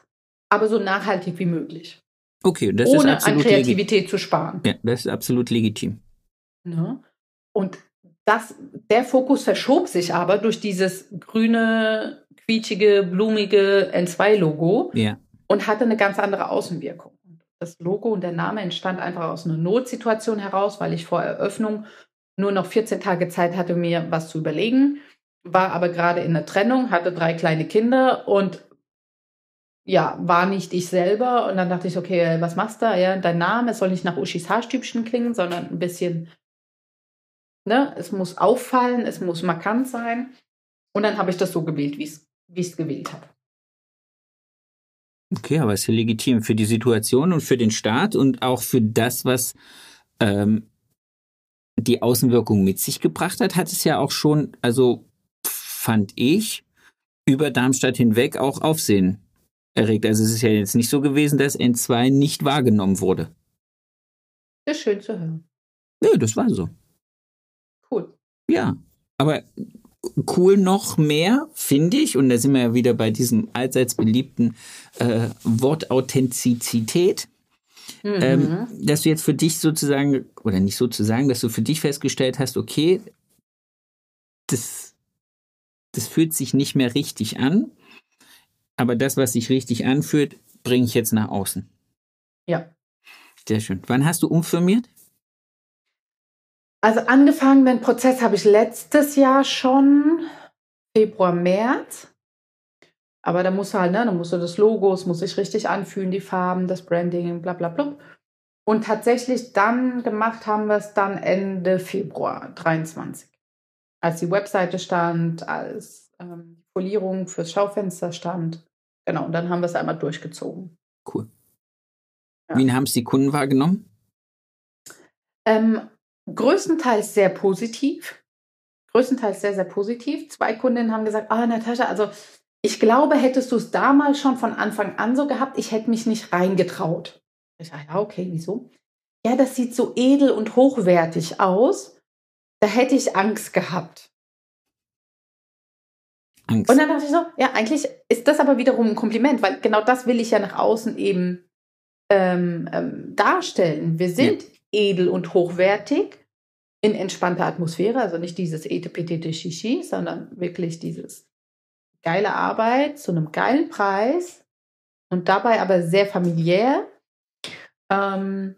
aber so nachhaltig wie möglich. Okay, das ist ohne an absolut legitim. Kreativität zu sparen. Ja, das ist absolut legitim. Ne? Und das, der Fokus verschob sich aber durch dieses grüne, quietschige, blumige N2-Logo Ja. und hatte eine ganz andere Außenwirkung. Das Logo und der Name entstand einfach aus einer Notsituation heraus, weil ich vor Eröffnung nur noch 14 Tage Zeit hatte, mir was zu überlegen, war aber gerade in der Trennung, hatte drei kleine Kinder und ja, war nicht ich selber. Und dann dachte ich, okay, was machst du? Ja, dein Name, soll nicht nach Uschis Haarstübchen klingen, sondern ein bisschen, ne, es muss auffallen, es muss markant sein. Und dann habe ich das so gewählt, wie ich es gewählt habe. Okay, aber ist ja legitim für die Situation und für den Staat und auch für das, was ähm, die Außenwirkung mit sich gebracht hat, hat es ja auch schon, also fand ich, über Darmstadt hinweg auch Aufsehen erregt. Also es ist ja jetzt nicht so gewesen, dass N2 nicht wahrgenommen wurde. Ist schön zu hören. Nö, das war so. Cool. Ja, aber cool noch mehr, finde ich, und da sind wir ja wieder bei diesem allseits beliebten äh, Wort Authentizität, Mhm. ähm, dass du jetzt für dich sozusagen, oder nicht sozusagen, dass du für dich festgestellt hast, okay, das, das fühlt sich nicht mehr richtig an, aber das, was sich richtig anfühlt, bringe ich jetzt nach außen. ja. Sehr schön. Wann hast du umfirmiert? Also angefangen, den Prozess habe ich letztes Jahr schon, Februar, März. Aber da musst du halt, ne, da musst du das Logo, es muss sich richtig anfühlen, die Farben, das Branding, bla bla bla. Und tatsächlich dann gemacht haben wir es dann Ende Februar 23. Als die Webseite stand, als ähm, die Folierung fürs Schaufenster stand. Genau, und dann haben wir es einmal durchgezogen. Cool. Ja. Wie haben es die Kunden wahrgenommen? Ähm, größtenteils sehr positiv. Größtenteils sehr, sehr positiv. Zwei Kundinnen haben gesagt, ah, Natascha, also ich glaube, hättest du es damals schon von Anfang an so gehabt, ich hätte mich nicht reingetraut. Ich sage, ja, okay, wieso? Ja, das sieht so edel und hochwertig aus. Da hätte ich Angst gehabt. Angst. Und dann dachte ich so, ja, eigentlich ist das aber wiederum ein Kompliment, weil genau das will ich ja nach außen eben ähm, ähm, darstellen. Wir sind edel und hochwertig in entspannter Atmosphäre, also nicht dieses etepetete Shishi, sondern wirklich dieses geile Arbeit zu einem geilen Preis und dabei aber sehr familiär. Ähm,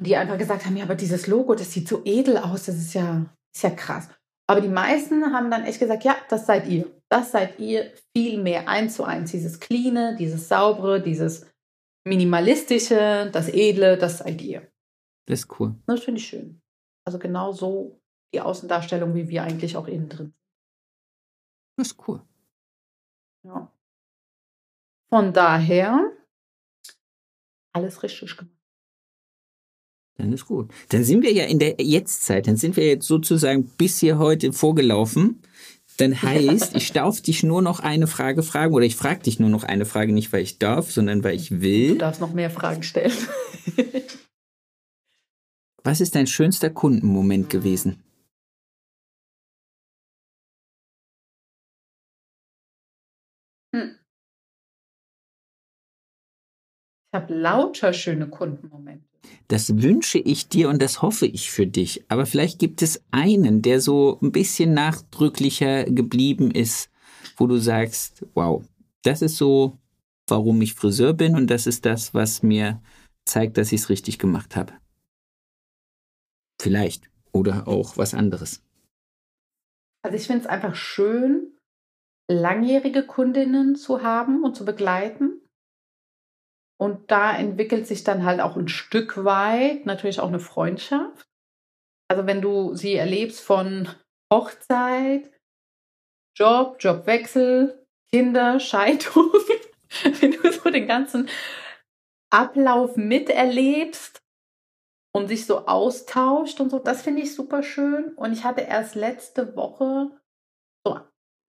die einfach gesagt haben, ja, aber dieses Logo, das sieht so edel aus, das ist ja, ist ja krass. Aber die meisten haben dann echt gesagt, ja, das seid ihr. Das seid ihr viel mehr eins zu eins. Dieses Cleane, dieses Saubere, dieses Minimalistische, das Edle, das seid ihr. Das ist cool. Das finde ich schön. Also genau so die Außendarstellung, wie wir eigentlich auch innen drin. Das ist cool. Ja. Von daher alles richtig gemacht. Dann ist gut. Dann sind wir ja in der Jetztzeit. Dann sind wir jetzt sozusagen bis hier heute vorgelaufen. Dann heißt, ich darf dich nur noch eine Frage fragen oder ich frage dich nur noch eine Frage, nicht weil ich darf, sondern weil ich Du will. darfst noch mehr Fragen stellen. Was ist dein schönster Kundenmoment gewesen? Hm. Ich habe lauter schöne Kundenmomente. Das wünsche ich dir und das hoffe ich für dich. Aber vielleicht gibt es einen, der so ein bisschen nachdrücklicher geblieben ist, wo du sagst, wow, das ist so, warum ich Friseur bin und das ist das, was mir zeigt, dass ich es richtig gemacht habe. Vielleicht. Oder auch was anderes. Also ich finde es einfach schön, langjährige Kundinnen zu haben und zu begleiten. Und da entwickelt sich dann halt auch ein Stück weit natürlich auch eine Freundschaft. Also wenn du sie erlebst von Hochzeit, Job, Jobwechsel, Kinder, *laughs* Scheidung, wenn du so den ganzen Ablauf miterlebst und sich so austauscht und so, das finde ich super schön. Und ich hatte erst letzte Woche, so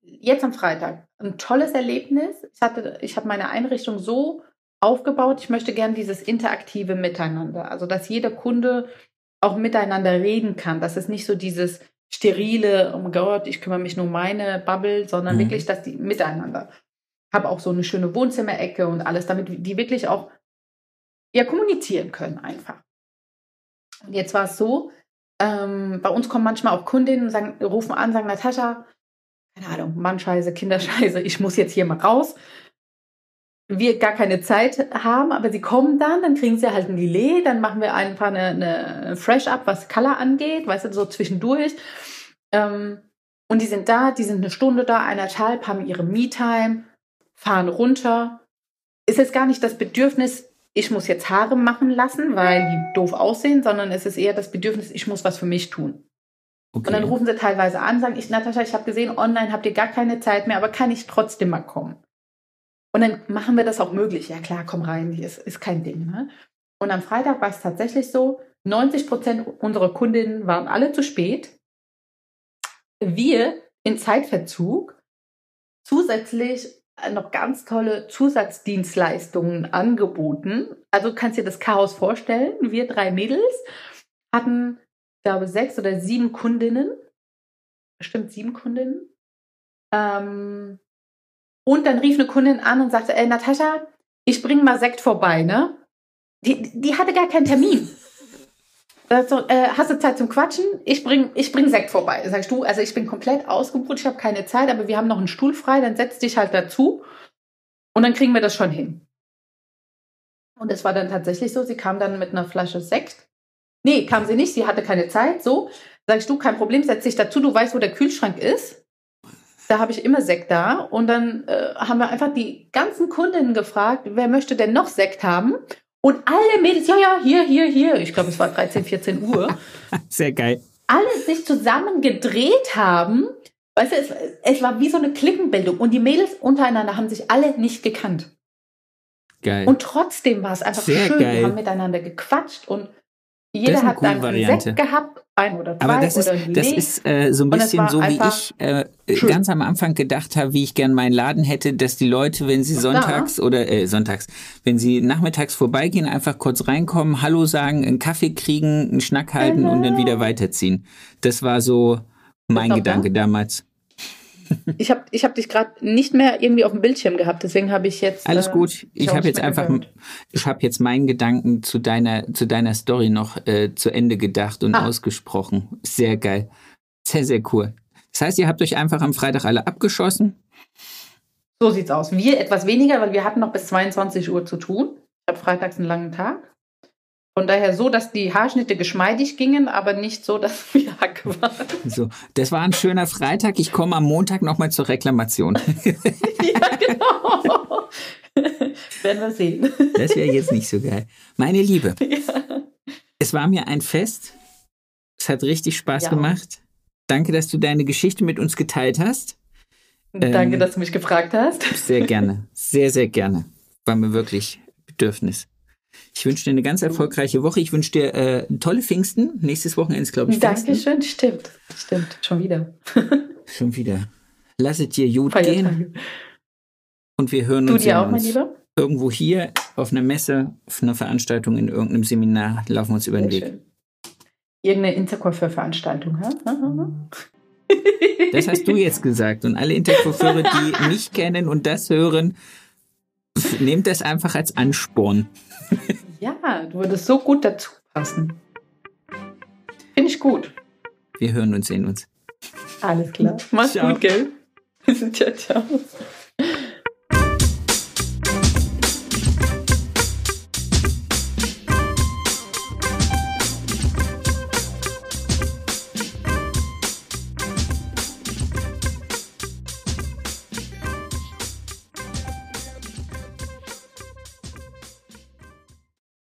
jetzt am Freitag, ein tolles Erlebnis. Ich hatte, ich habe meine Einrichtung so aufgebaut. Ich möchte gern dieses interaktive Miteinander, also dass jeder Kunde auch miteinander reden kann, dass es nicht so dieses sterile, oh Gott, ich kümmere mich nur um meine Bubble, sondern mhm. wirklich, dass die miteinander. Habe auch so eine schöne Wohnzimmerecke und alles, damit die wirklich auch ja kommunizieren können einfach. Und jetzt war es so, ähm, bei uns kommen manchmal auch Kundinnen und sagen, rufen an, sagen, Natascha, keine Ahnung, Mannscheiße, Kinderscheiße, ich muss jetzt hier mal raus wir gar keine Zeit haben, aber sie kommen dann, dann kriegen sie halt ein Lillet, dann machen wir einfach eine, eine Fresh-Up, was Color angeht, weißt du, so zwischendurch. Ähm, und die sind da, die sind eine Stunde da, eineinhalb, haben ihre Me-Time, fahren runter. Ist jetzt gar nicht das Bedürfnis, ich muss jetzt Haare machen lassen, weil die doof aussehen, sondern es ist eher das Bedürfnis, ich muss was für mich tun. Okay. Und dann rufen sie teilweise an, sagen, ich, Natascha, ich habe gesehen, online habt ihr gar keine Zeit mehr, aber kann ich trotzdem mal kommen? Und dann machen wir das auch möglich. Ja klar, komm rein, ist, ist kein Ding. Ne? Und am Freitag war es tatsächlich so, 90 Prozent unserer Kundinnen waren alle zu spät. Wir in Zeitverzug zusätzlich noch ganz tolle Zusatzdienstleistungen angeboten. Also kannst dir das Chaos vorstellen. Wir drei Mädels hatten, glaube sechs oder sieben Kundinnen. Bestimmt sieben Kundinnen. Ähm, und dann rief eine Kundin an und sagte, ey Natascha, ich bringe mal Sekt vorbei, ne? Die, die hatte gar keinen Termin. *laughs* So, äh, hast du Zeit zum Quatschen? Ich bring, ich bring Sekt vorbei. Sagst du, also ich bin komplett ausgebucht, ich habe keine Zeit, aber wir haben noch einen Stuhl frei, dann setz dich halt dazu und dann kriegen wir das schon hin. Und es war dann tatsächlich so, sie kam dann mit einer Flasche Sekt. Nee, kam sie nicht, sie hatte keine Zeit, so. Sagst du, kein Problem, setz dich dazu, du weißt, wo der Kühlschrank ist. Da habe ich immer Sekt da. Und dann äh, haben wir einfach die ganzen Kundinnen gefragt, wer möchte denn noch Sekt haben? Und alle Mädels, ja, ja, hier, hier, hier. Ich glaube, es war 13, 14 Uhr. *laughs* Sehr geil. Alle sich zusammen gedreht haben. Weißt du, es, es war wie so eine Klickenbildung. Und die Mädels untereinander haben sich alle nicht gekannt. Geil. Und trotzdem war es einfach Sehr schön. Geil. Wir haben miteinander gequatscht und jeder hat dann einen Sekt gehabt, ein oder zwei Aber das ist, das ist äh, so ein bisschen so, wie ich äh, ganz am Anfang gedacht habe, wie ich gern meinen Laden hätte, dass die Leute, wenn sie sonntags oder äh, sonntags, wenn sie nachmittags vorbeigehen, einfach kurz reinkommen, Hallo sagen, einen Kaffee kriegen, einen Schnack halten genau. und dann wieder weiterziehen. Das war so mein Gedanke da? damals. Ich habe ich hab dich gerade nicht mehr irgendwie auf dem Bildschirm gehabt, deswegen habe ich jetzt. Alles gut. Äh, ich habe jetzt einfach, gehört. ich habe jetzt meinen Gedanken zu deiner, zu deiner Story noch äh, zu Ende gedacht und ah. ausgesprochen. Sehr geil. Sehr, sehr cool. Das heißt, ihr habt euch einfach am Freitag alle abgeschossen? So sieht's aus. Wir etwas weniger, weil wir hatten noch bis 22 Uhr zu tun. Ich habe freitags einen langen Tag. Von daher so, dass die Haarschnitte geschmeidig gingen, aber nicht so, dass *laughs* wir Hacke waren. So, das war ein schöner Freitag. Ich komme am Montag nochmal zur Reklamation. *laughs* ja, genau. *laughs* Werden wir sehen. Das wäre jetzt nicht so geil. Meine Liebe, ja. es war mir ein Fest. Es hat richtig Spaß ja. gemacht. Danke, dass du deine Geschichte mit uns geteilt hast. Danke, ähm, dass du mich gefragt hast. Sehr gerne. Sehr, sehr gerne. War mir wirklich Bedürfnis. Ich wünsche dir eine ganz erfolgreiche Woche. Ich wünsche dir äh, tolle Pfingsten. Nächstes Wochenende ist, glaube ich, Pfingsten. Dankeschön, stimmt. Stimmt, schon wieder. *laughs* schon wieder. Lass es dir gut gehen. Und wir hören du uns, dir auch, mein Lieber? irgendwo hier auf einer Messe, auf einer Veranstaltung, in irgendeinem Seminar, laufen wir uns über den Weg. Schön. irgendeine Intercoiffeur-Veranstaltung. *laughs* Das hast du jetzt gesagt. Und alle Intercoiffeure, die *laughs* mich kennen und das hören, nehmt das einfach als Ansporn. Ja, du würdest so gut dazu passen. Finde ich gut. Wir hören und sehen uns. Alles klar. Mach's Ciao. gut, gell? *laughs* ciao, ciao.